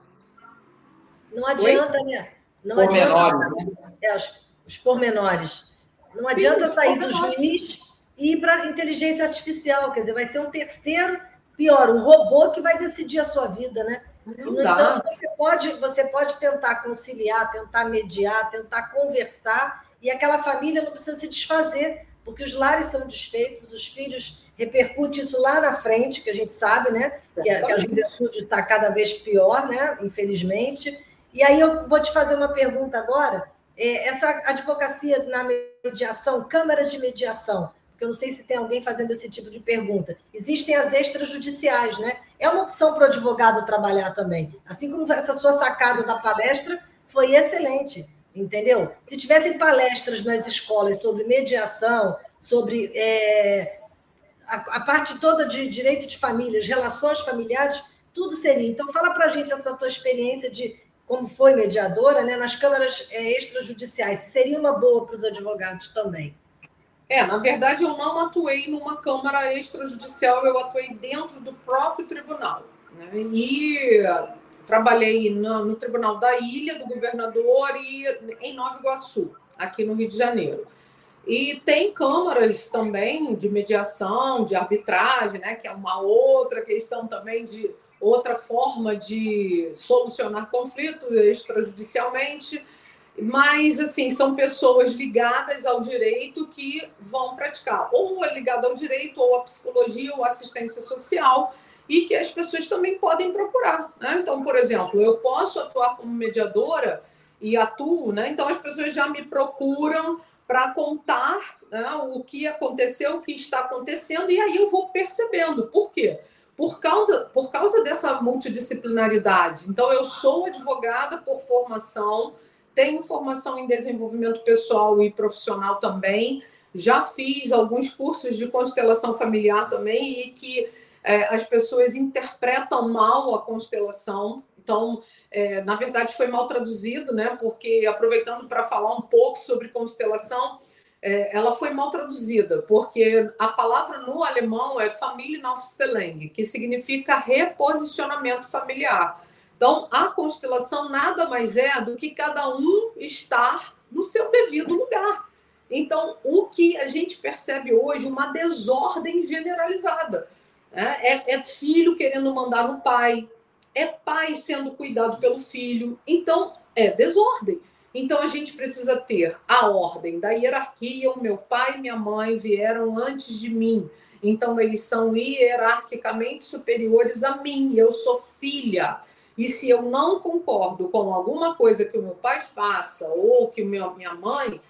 não adianta, Oi? né? Não pormenores, adianta né? é, os, os pormenores. Não adianta Sim, sair do juiz e para inteligência artificial, quer dizer, vai ser um terceiro pior, um robô que vai decidir a sua vida, né? Não no entanto, você pode, você pode tentar conciliar, tentar mediar, tentar conversar, e aquela família não precisa se desfazer, porque os lares são desfeitos, os filhos repercute isso lá na frente, que a gente sabe, né? Que a, que a juventude está cada vez pior, né? Infelizmente. E aí eu vou te fazer uma pergunta agora. É, essa advocacia na mediação, Câmara de Mediação, porque eu não sei se tem alguém fazendo esse tipo de pergunta. Existem as extrajudiciais, né? É uma opção para o advogado trabalhar também. Assim como essa sua sacada da palestra foi excelente, entendeu? Se tivessem palestras nas escolas sobre mediação, sobre é, a, a, parte toda de direito de família, relações familiares, tudo seria. Então, fala para a gente essa tua experiência de como foi mediadora, né, nas câmaras é, extrajudiciais. Seria uma boa para os advogados também. É, na verdade, eu não atuei numa câmara extrajudicial, eu atuei dentro do próprio tribunal. Né? E trabalhei no, no, Tribunal da Ilha, do Governador, e em Nova Iguaçu, aqui no Rio de Janeiro. E tem câmaras também de mediação, de arbitragem, né, que é uma outra questão também de outra forma de solucionar conflitos extrajudicialmente, mas assim são pessoas ligadas ao direito que vão praticar ou é ligado ao direito ou à psicologia ou assistência social e que as pessoas também podem procurar. Né? Então, por exemplo, eu posso atuar como mediadora e atuo, né? então as pessoas já me procuram para contar né, o que aconteceu, o que está acontecendo, e aí eu vou percebendo. Por quê? por causa, por causa dessa multidisciplinaridade. Então, eu sou advogada por formação, tenho formação em desenvolvimento pessoal e profissional também, já fiz alguns cursos de constelação familiar também, e que é, as pessoas interpretam mal a constelação. Então, é, na verdade, foi mal traduzido, né? Porque aproveitando para falar um pouco sobre constelação, é, ela foi mal traduzida, porque a palavra no alemão é Familienaufstellung, que significa reposicionamento familiar. Então, a constelação nada mais é do que cada um estar no seu devido lugar. Então, o que a gente percebe hoje, uma desordem generalizada. Né? É, é filho querendo mandar no pai, é pai sendo cuidado pelo filho. Então, é desordem. Então a gente precisa ter a ordem da hierarquia. O meu pai e minha mãe vieram antes de mim. Então eles são hierarquicamente superiores a mim. Eu sou filha. E se eu não concordo com alguma coisa que o meu pai faça ou que minha mãe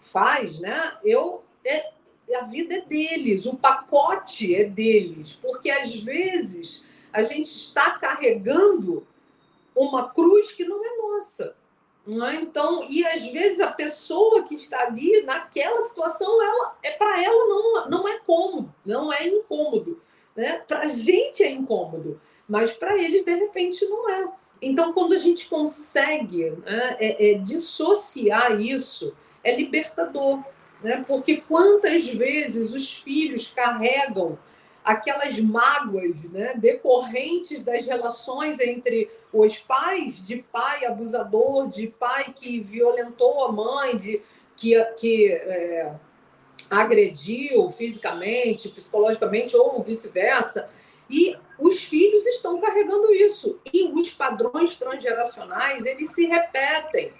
faz, né? Eu é, a vida é deles, o pacote é deles, porque às vezes a gente está carregando uma cruz que não é nossa. Né? Então, e às vezes a pessoa que está ali naquela situação, ela é para ela não, não é cômodo, não é incômodo. Né? Para a gente é incômodo, mas para eles, de repente, não é. Então, quando a gente consegue né, é, é, dissociar isso, é libertador. Né? Porque quantas vezes os filhos carregam aquelas mágoas né, decorrentes das relações entre os pais, de pai abusador, de pai que violentou a mãe, de que, que é, agrediu fisicamente, psicologicamente ou vice-versa. E os filhos estão carregando isso. E os padrões transgeracionais, eles se repetem.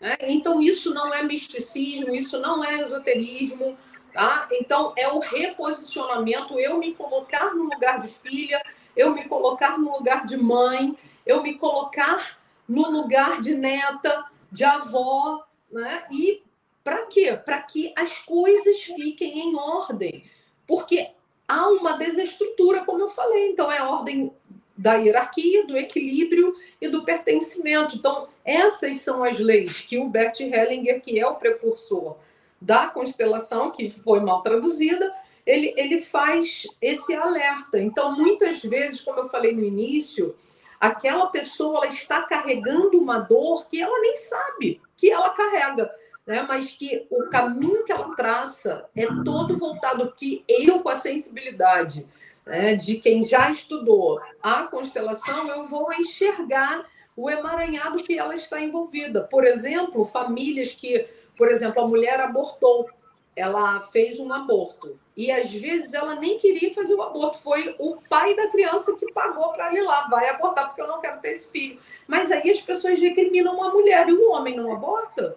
Né? Então, isso não é misticismo, isso não é esoterismo, Tá? Então, é o reposicionamento, eu me colocar no lugar de filha, eu me colocar no lugar de mãe, eu me colocar no lugar de neta, de avó, né? E para quê? Para que as coisas fiquem em ordem. Porque há uma desestrutura, como eu falei. Então, é a ordem da hierarquia, do equilíbrio e do pertencimento. Então, essas são as leis que o Bert Hellinger, que é o precursor da constelação, que foi mal traduzida, ele, ele faz esse alerta. Então, muitas vezes, como eu falei no início, aquela pessoa ela está carregando uma dor que ela nem sabe que ela carrega. Né? mas que o caminho que ela traça é todo voltado que eu, com a sensibilidade né, de quem já estudou a constelação, eu vou enxergar o emaranhado que ela está envolvida. Por exemplo, famílias que, por exemplo, a mulher abortou, ela fez um aborto. E às vezes ela nem queria fazer o aborto, foi o pai da criança que pagou para ir lá, vai abortar porque eu não quero ter esse filho. Mas aí as pessoas recriminam a mulher e o homem não aborta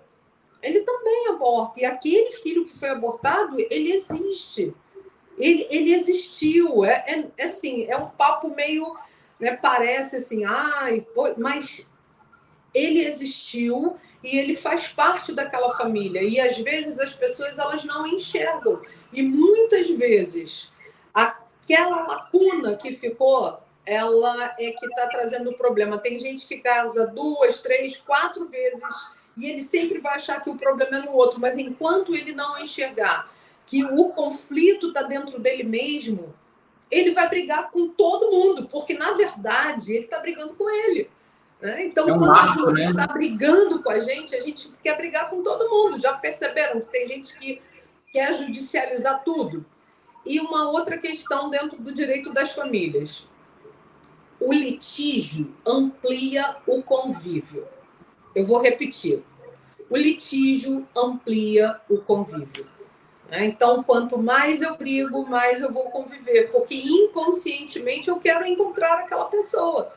ele também aborta. E aquele filho que foi abortado, ele existe. Ele, ele existiu. É, é, é assim, é um papo meio. Né, parece assim, ai, mas ele existiu e ele faz parte daquela família. E às vezes as pessoas elas não enxergam. E muitas vezes aquela lacuna que ficou, ela é que está trazendo o problema. Tem gente que casa duas, três, quatro vezes e ele sempre vai achar que o problema é no outro, mas enquanto ele não enxergar que o conflito está dentro dele mesmo, ele vai brigar com todo mundo, porque na verdade ele está brigando com ele. Né? Então, é um quando marco, a gente está né? brigando com a gente, a gente quer brigar com todo mundo. Já perceberam que tem gente que quer judicializar tudo? E uma outra questão dentro do direito das famílias. O litígio amplia o convívio. Eu vou repetir. O litígio amplia o convívio. Né? Então, quanto mais eu brigo, mais eu vou conviver, porque inconscientemente eu quero encontrar aquela pessoa.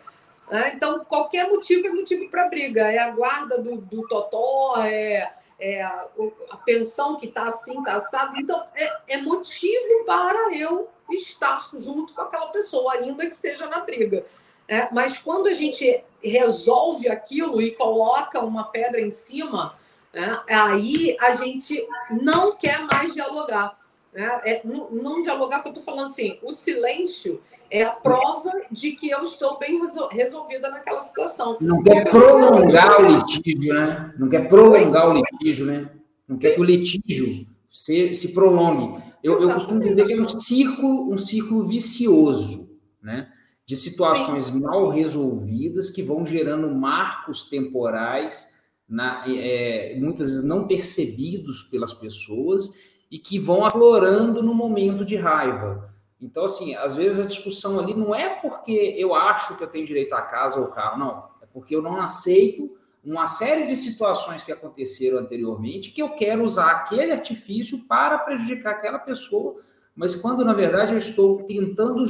Né? Então, qualquer motivo é motivo para briga. É a guarda do, do totó, é, é a, a, pensão que está assim, está assado. Então, é, é motivo para eu estar junto com aquela pessoa, ainda que seja na briga. É, mas quando a gente resolve aquilo e coloca uma pedra em cima, é, aí a gente não quer mais dialogar. Né? É, não, não, dialogar, porque eu estou falando assim: o silêncio é a prova de que eu estou bem resolvida naquela situação. Não quer prolongar o litígio, né? Não quer prolongar o litígio, né? Não quer que o litígio se, se prolongue. Eu, eu costumo dizer que é um círculo, um círculo vicioso, né? de situações Sim. mal resolvidas que vão gerando marcos temporais, na, é, muitas vezes não percebidos pelas pessoas e que vão aflorando no momento de raiva. Então, assim, às vezes a discussão ali não é porque eu acho que eu tenho direito à casa ou carro, não. É porque eu não aceito uma série de situações que aconteceram anteriormente que eu quero usar aquele artifício para prejudicar aquela pessoa, mas quando na verdade eu estou tentando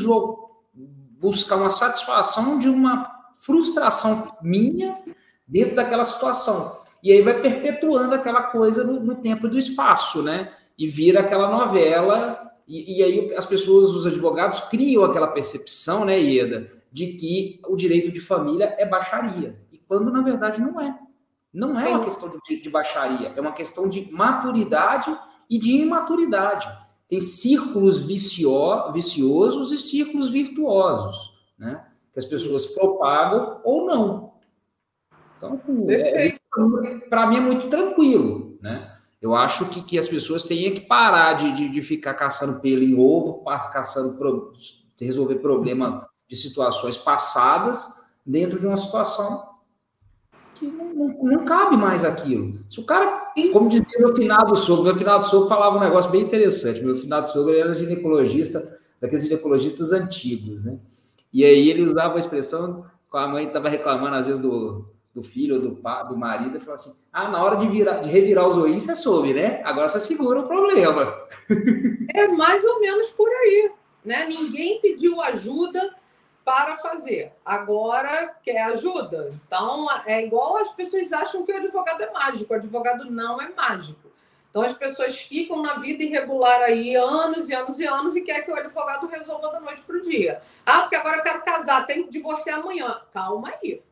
buscar uma satisfação de uma frustração minha dentro daquela situação. E aí vai perpetuando aquela coisa no, no tempo e do espaço, né? E vira aquela novela, e, e, aí as pessoas, os advogados, criam aquela percepção, né, Ieda, de que o direito de família é baixaria. E quando, na verdade, não é. Não é Sim. uma questão de, de baixaria, é uma questão de maturidade e de imaturidade tem círculos vicio, viciosos e círculos virtuosos, né? Que as pessoas propagam ou não. Então, assim, é, é para mim é muito tranquilo, né? Eu acho que, que as pessoas têm que parar de, de, de ficar caçando pelo em ovo, caçando pro, resolver problema de situações passadas dentro de uma situação que não, não, não, cabe mais aquilo. Se o cara, como dizia meu finado sogro, meu finado sogro falava um negócio bem interessante. Meu finado sogro era ginecologista, daqueles ginecologistas antigos, né? E aí ele usava a expressão, a mãe estava reclamando às vezes do, do filho ou do, do marido, e assim: ah, na hora de, virar, de revirar os oinhos, você soube, né? Agora você segura o problema. É mais ou menos por aí, né? Ninguém pediu ajuda para fazer. Agora quer ajuda. Então, é igual as pessoas acham que o advogado é mágico. O advogado não é mágico. Então, as pessoas ficam na vida irregular aí anos e anos e anos e quer que o advogado resolva da noite para o dia. Ah, porque agora eu quero casar, tenho que divorciar amanhã. Calma aí.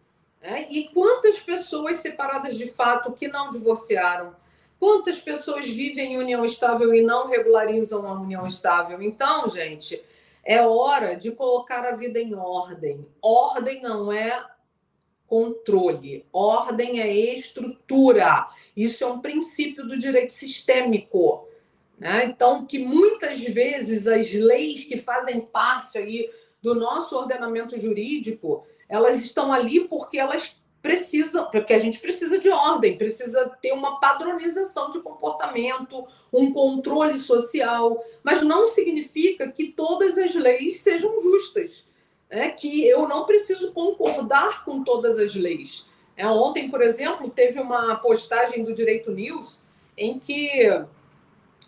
É? E quantas pessoas separadas de fato que não divorciaram? Quantas pessoas vivem em união estável e não regularizam a união estável? Então, gente, é hora de colocar a vida em ordem. Ordem não é controle, ordem é estrutura. Isso é um princípio do direito sistêmico. Né? Então, que muitas vezes as leis que fazem parte aí do nosso ordenamento jurídico, elas estão ali porque elas precisam, porque a gente precisa de ordem, precisa ter uma padronização de comportamento, um controle social, mas não significa que todas as leis sejam justas, é que eu não preciso concordar com todas as leis. É, ontem, por exemplo, teve uma postagem do Direito News em que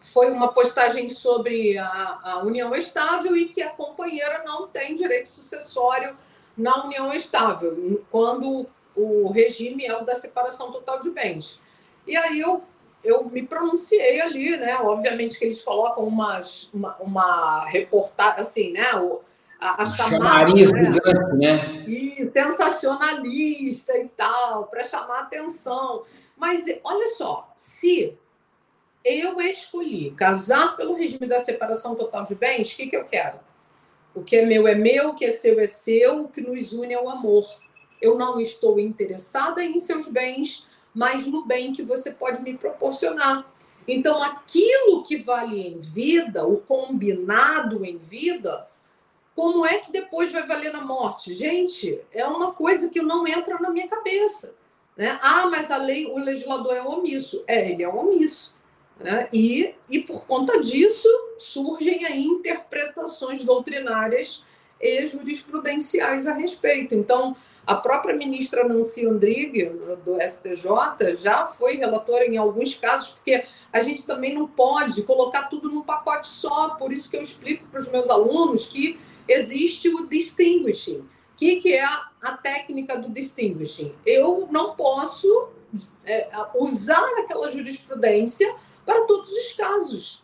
foi uma postagem sobre a, a união estável e que a companheira não tem direito sucessório na união estável, quando o regime é o da separação total de bens. E aí eu, eu me pronunciei ali, né? Obviamente que eles colocam umas, uma, uma reportagem, assim, né? O, a, a chamada, né? Gigante, né? E sensacionalista e tal, para chamar atenção. Mas olha só, se eu escolhi casar pelo regime da separação total de bens, o que, que eu quero? O que é meu é meu, o que é seu é seu, o que nos une é o amor. Eu não estou interessada em seus bens, mas no bem que você pode me proporcionar. Então, aquilo que vale em vida, o combinado em vida, como é que depois vai valer na morte? Gente, é uma coisa que não entra na minha cabeça. Né? Ah, mas a lei, o legislador é omisso. É, ele é omisso. Né? E, e por conta disso surgem aí interpretações doutrinárias e jurisprudenciais a respeito. Então, a própria ministra Nancy Andrighi, do STJ, já foi relatora em alguns casos, porque a gente também não pode colocar tudo num pacote só. Por isso que eu explico para os meus alunos que existe o distinguishing. O que, que é a, técnica do distinguishing? Eu não posso é, usar aquela jurisprudência para todos os casos.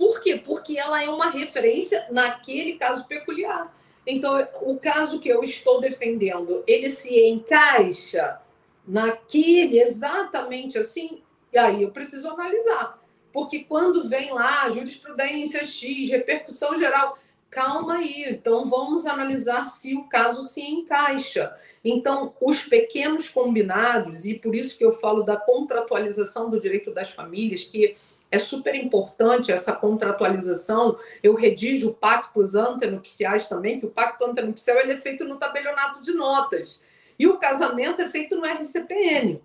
Por quê? Porque ela é uma referência naquele caso peculiar. Então, o caso que eu estou defendendo, ele se encaixa naquele exatamente assim, e aí eu preciso analisar. Porque quando vem lá jurisprudência X, repercussão geral, calma aí, então vamos analisar se o caso se encaixa. Então, os pequenos combinados, e por isso que eu falo da contratualização do direito das famílias, que é super importante essa contratualização. Eu redijo pactos antenupciais também, que o pacto antenupcial ele é feito no tabelionato de notas. E o casamento é feito no RCPN.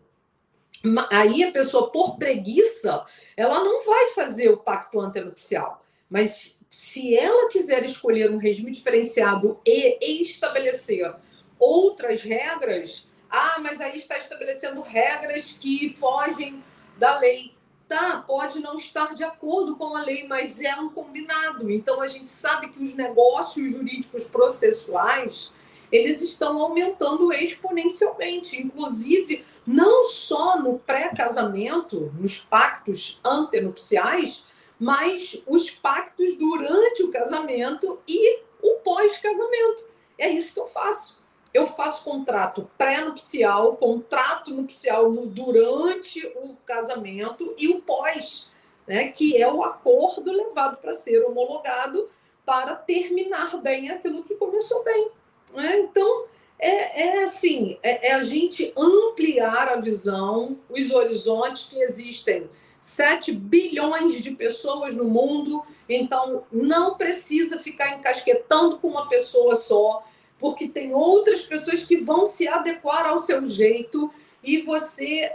Aí a pessoa, por preguiça, ela não vai fazer o pacto antenupcial. Mas se ela quiser escolher um regime diferenciado e estabelecer outras regras, ah, mas aí está estabelecendo regras que fogem da lei tá, pode não estar de acordo com a lei, mas é um combinado. Então a gente sabe que os negócios jurídicos processuais eles estão aumentando exponencialmente, inclusive não só no pré-casamento, nos pactos antenupciais, mas os pactos durante o casamento e o pós-casamento. É isso que eu faço eu faço contrato pré-nupcial, contrato nupcial durante o casamento e o pós, né, que é o acordo levado para ser homologado para terminar bem aquilo que começou bem. Né? Então, é, é assim, é, é, a gente ampliar a visão, os horizontes que existem 7 bilhões de pessoas no mundo, então não precisa ficar encasquetando com uma pessoa só, porque tem outras pessoas que vão se adequar ao seu jeito e você.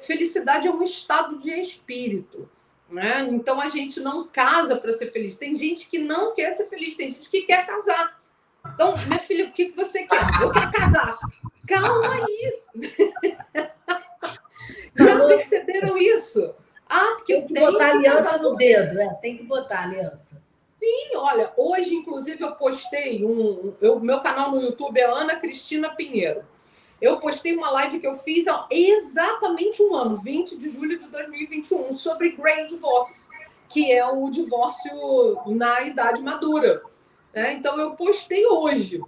Felicidade é um estado de espírito. Né? Então a gente não casa para ser feliz. Tem gente que não quer ser feliz, tem gente que quer casar. Então, minha filha, o que você quer? Eu quero casar. Calma aí. Já perceberam isso? Ah, porque tem que botar aliança no dedo, né? Tem que botar aliança. Sim, olha, hoje, inclusive, eu postei um. O meu canal no YouTube é Ana Cristina Pinheiro. Eu postei uma live que eu fiz há exatamente um ano, 20 de julho de 2021, sobre Grey Divorce, que é o divórcio na idade madura. Né? Então, eu postei hoje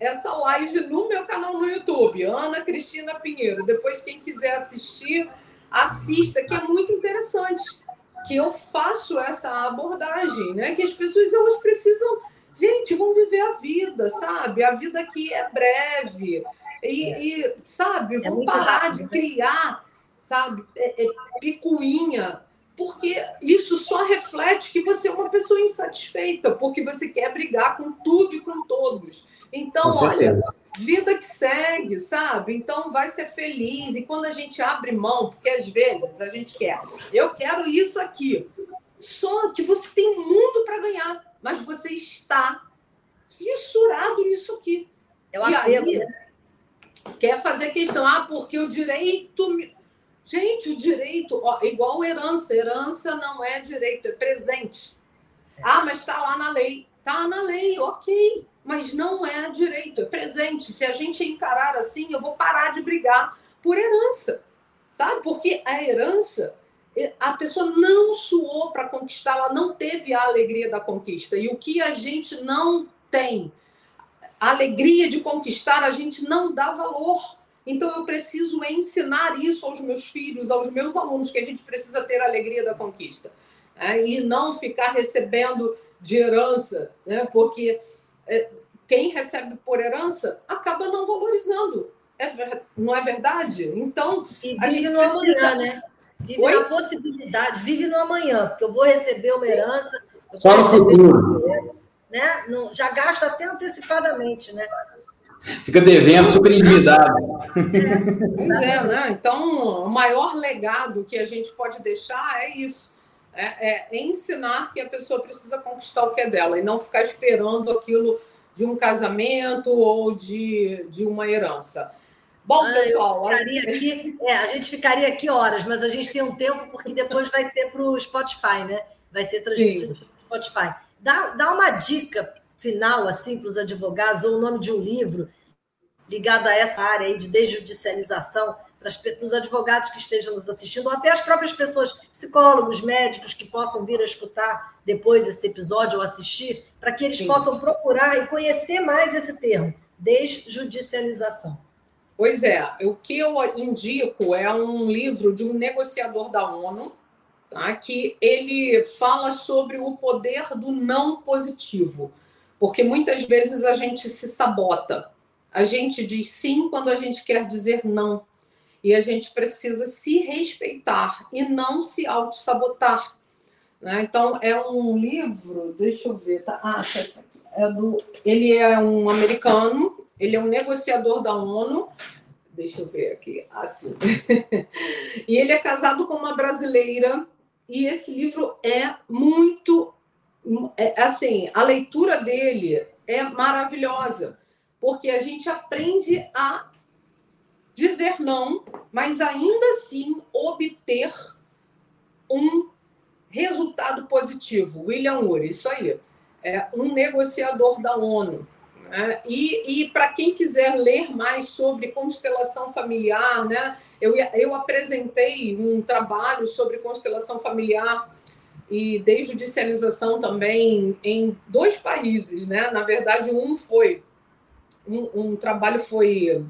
essa live no meu canal no YouTube, Ana Cristina Pinheiro. Depois, quem quiser assistir, assista, que é muito interessante que eu faço essa abordagem, né? Que as pessoas elas precisam, gente, vão viver a vida, sabe? A vida aqui é breve e, é. e sabe, é vão parar rápido, de né? criar, sabe, é, é, picuinha porque isso só reflete que você é uma pessoa insatisfeita, porque você quer brigar com tudo e com todos. Então, olha, vida que segue, sabe? Então vai ser feliz. E quando a gente abre mão, porque às vezes a gente quer, eu quero isso aqui. Só que você tem um mundo para ganhar, mas você está fissurado nisso aqui. É o apego, aí, né? Quer fazer questão, ah, porque o direito. Gente, o direito, ó, igual herança. Herança não é direito, é presente. Ah, mas está lá na lei. Está na lei, ok mas não é direito, é presente. Se a gente encarar assim, eu vou parar de brigar por herança, sabe? Porque a herança, a pessoa não suou para conquistar, ela não teve a alegria da conquista. E o que a gente não tem, a alegria de conquistar, a gente não dá valor. Então eu preciso ensinar isso aos meus filhos, aos meus alunos, que a gente precisa ter a alegria da conquista. É, e não ficar recebendo de herança, né? porque é, quem recebe por herança acaba não valorizando. É, não é verdade? Então. E vive no precisa... amanhã, né? Vive Oi? na possibilidade, vive no amanhã, porque eu vou receber uma herança. Só no futuro. Né? Não, já gasto até antecipadamente, né? Fica devendo super endividado. É, pois é, né? Então, o maior legado que a gente pode deixar é isso é, é ensinar que a pessoa precisa conquistar o que é dela e não ficar esperando aquilo de um casamento ou de, de uma herança. Bom, ah, pessoal. Aqui, é, a gente ficaria aqui horas, mas a gente tem um tempo, porque depois vai ser para o Spotify, né? Vai ser transmitido para o Spotify. Dá, dá uma dica final assim para os advogados, ou o nome de um livro ligado a essa área aí de desjudicialização para os advogados que estejam nos assistindo, ou até as próprias pessoas, psicólogos, médicos, que possam vir a escutar depois esse episódio ou assistir, para que eles Sim. possam procurar e conhecer mais esse termo, desjudicialização. Pois é, o que eu indico é um livro de um negociador da ONU, tá? que ele fala sobre o poder do não positivo, porque muitas vezes a gente se sabota. A gente diz sim quando a gente quer dizer não e a gente precisa se respeitar e não se auto-sabotar. Né? Então, é um livro, deixa eu ver, tá? Ah, tá, é do, ele é um americano, ele é um negociador da ONU, deixa eu ver aqui, assim. e ele é casado com uma brasileira, e esse livro é muito, assim, a leitura dele é maravilhosa, porque a gente aprende a dizer não, mas ainda assim obter um resultado positivo. William Ury, isso aí. É um negociador da ONU. Né? E, e para quem quiser ler mais sobre constelação familiar, né? eu, eu apresentei um trabalho sobre constelação familiar e desjudicialização também em dois países. Né? Na verdade, um foi. Um, um trabalho foi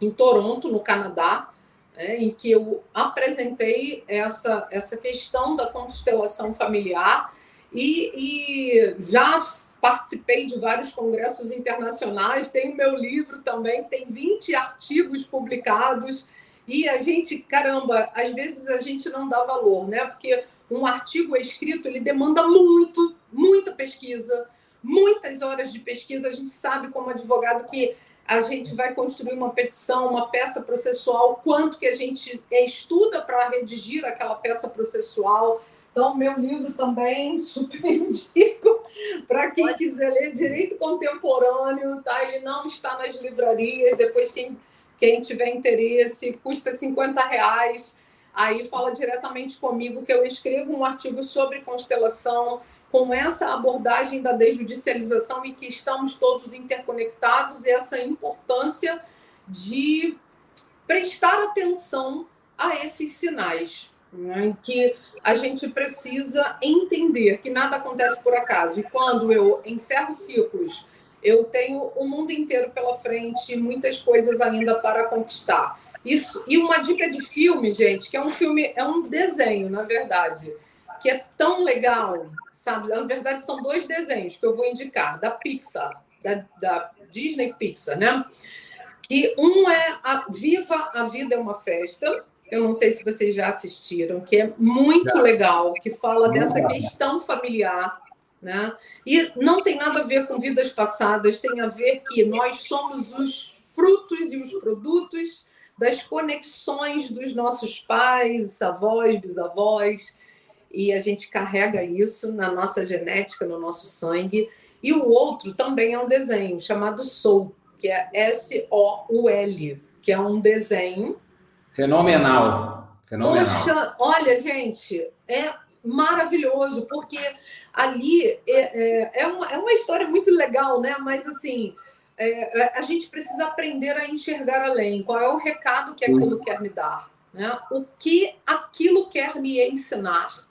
em Toronto, no Canadá, né, em que eu apresentei essa, essa questão da constelação familiar e, e já participei de vários congressos internacionais, tenho meu livro também, tem 20 artigos publicados, e a gente, caramba, às vezes a gente não dá valor, né? Porque um artigo escrito, ele demanda muito, muita pesquisa, muitas horas de pesquisa. A gente sabe, como advogado, que a gente vai construir uma petição, uma peça processual, quanto que a gente estuda para redigir aquela peça processual. Então, meu livro também super indico para quem quiser ler Direito Contemporâneo, tá? Ele não está nas livrarias, depois quem, quem tiver interesse, custa 50 reais. Aí fala diretamente comigo que eu escrevo um artigo sobre constelação, com essa abordagem da desjudicialização e que estamos todos interconectados e essa importância de prestar atenção a esses sinais, né, que a gente precisa entender que nada acontece por acaso. E quando eu encerro ciclos, eu tenho o mundo inteiro pela frente, muitas coisas ainda para conquistar. Isso e uma dica de filme, gente, que é um filme, é um desenho, na verdade que é tão legal, sabe? Na verdade, são dois desenhos que eu vou indicar, da Pixar, da, da Disney Pixar, né? Que um é a Viva a Vida é uma Festa, eu não sei se vocês já assistiram, que é muito já. legal, que fala dessa questão familiar, né? E não tem nada a ver com vidas passadas, tem a ver que nós somos os frutos e os produtos das conexões dos nossos pais, avós, bisavós, e a gente carrega isso na nossa genética, no nosso sangue. E o outro também é um desenho chamado Soul, que é S-O-U-L, que é um desenho. Fenomenal. Fenomenal. Poxa, olha, gente, é maravilhoso, porque ali é, é, é, uma, é uma história muito legal, né? Mas assim. É, é a gente precisa aprender a enxergar além. Qual é o recado que aquilo quer me dar? Né? O que aquilo quer me ensinar?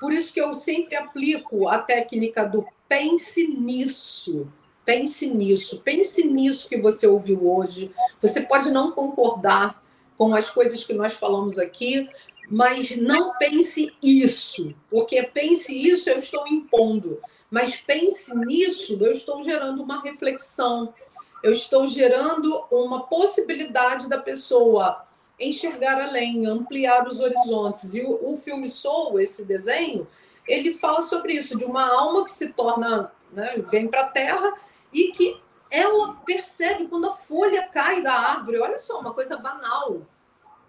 Por isso que eu sempre aplico a técnica do pense nisso. Pense nisso, pense nisso que você ouviu hoje. Você pode não concordar com as coisas que nós falamos aqui, mas não pense isso, porque pense isso eu estou impondo, mas pense nisso eu estou gerando uma reflexão, eu estou gerando uma possibilidade da pessoa enxergar além, ampliar os horizontes. E o, o filme Soul, esse desenho, ele fala sobre isso, de uma alma que se torna, né, vem para a Terra e que ela percebe quando a folha cai da árvore. Olha só, uma coisa banal.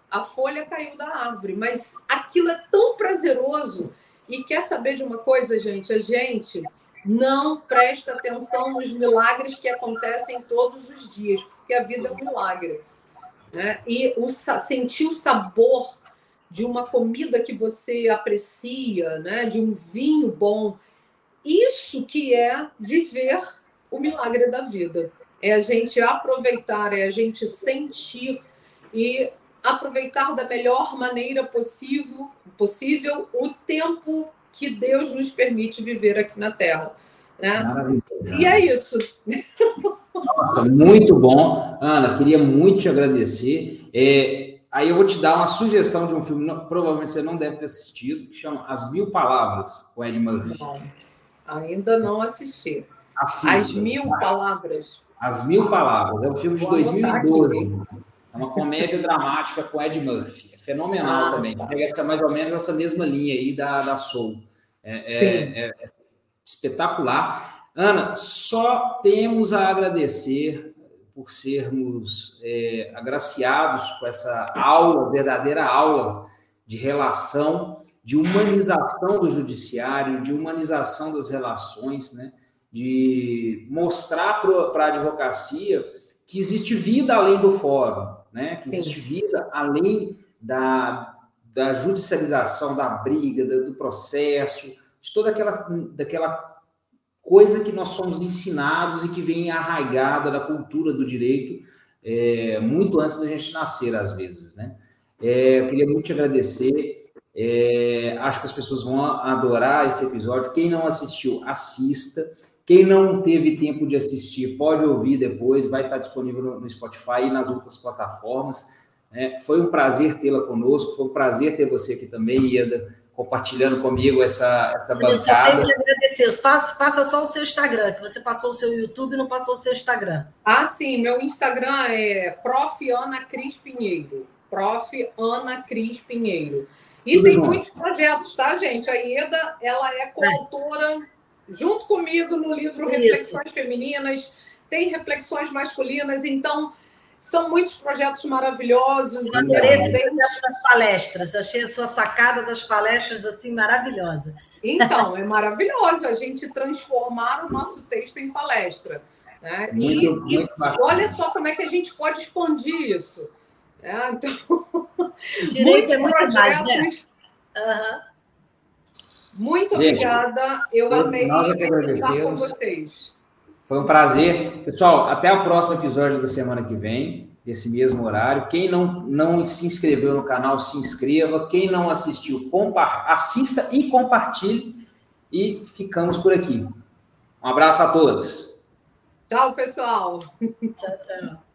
A folha caiu da árvore, mas aquilo é tão prazeroso. E quer saber de uma coisa, gente? A gente não presta atenção nos milagres que acontecem todos os dias, porque a vida é um milagre. Né? E o, sentir o sabor de uma comida que você aprecia, né? de um vinho bom. Isso que é viver o milagre da vida. É a gente aproveitar, é a gente sentir e aproveitar da melhor maneira possível, possível o tempo que Deus nos permite viver aqui na Terra. Né? E é isso. Nossa, muito bom. Ana, queria muito te agradecer. É, Aí eu vou te dar uma sugestão de um filme, não, provavelmente você não deve ter assistido, que chama As Mil Palavras, com Ed Murphy. Não, ainda não assisti. Assista. As Mil Palavras. As Mil Palavras. É um filme de 2012. É uma comédia dramática com Ed Murphy. É fenomenal ah, também. Tá. Pega mais ou menos essa mesma linha aí da, da Soul. É, é, é, é espetacular. Ana, só temos a agradecer por sermos é, agraciados com essa aula, verdadeira aula de relação, de humanização do judiciário, de humanização das relações, né? de mostrar para a advocacia que existe vida além do fórum, né? que existe vida além da, da judicialização da briga, do processo, de toda aquela, daquela coisa que nós somos ensinados e que vem arraigada da cultura do direito é, muito antes da gente nascer, às vezes, né? É, eu queria muito te agradecer. É, acho que as pessoas vão adorar esse episódio. Quem não assistiu, assista. Quem não teve tempo de assistir, pode ouvir depois. Vai estar disponível no, no Spotify e nas outras plataformas. É, foi um prazer tê-la conosco. Foi um prazer ter você aqui também, Ieda compartilhando comigo essa, essa bancada. Eu só tenho que agradecer. Passa, passa só o seu Instagram, que você passou o seu YouTube e não passou o seu Instagram. Ah, sim. Meu Instagram é Prof. Ana Cris Pinheiro. Prof. Ana Cris Pinheiro. E Tudo tem junto. muitos projetos, tá, gente? A Ieda, ela é coautora, é. junto comigo, no livro Reflexões Isso. Femininas, tem reflexões masculinas, então são muitos projetos maravilhosos. Eu adorei das palestras. Achei a sua sacada das palestras assim maravilhosa. Então, é maravilhoso a gente transformar o nosso texto em palestra. Né? Muito, e, muito e olha só como é que a gente pode expandir isso. É, então, Direito é muito mais, né? Uhum. Muito gente, obrigada. Eu amei estar com vocês. Foi um prazer. Pessoal, até o próximo episódio da semana que vem, esse mesmo horário. Quem não, não se inscreveu no canal, se inscreva. Quem não assistiu, assista e compartilhe. E ficamos por aqui. Um abraço a todos. Tchau, pessoal. Tchau, tchau.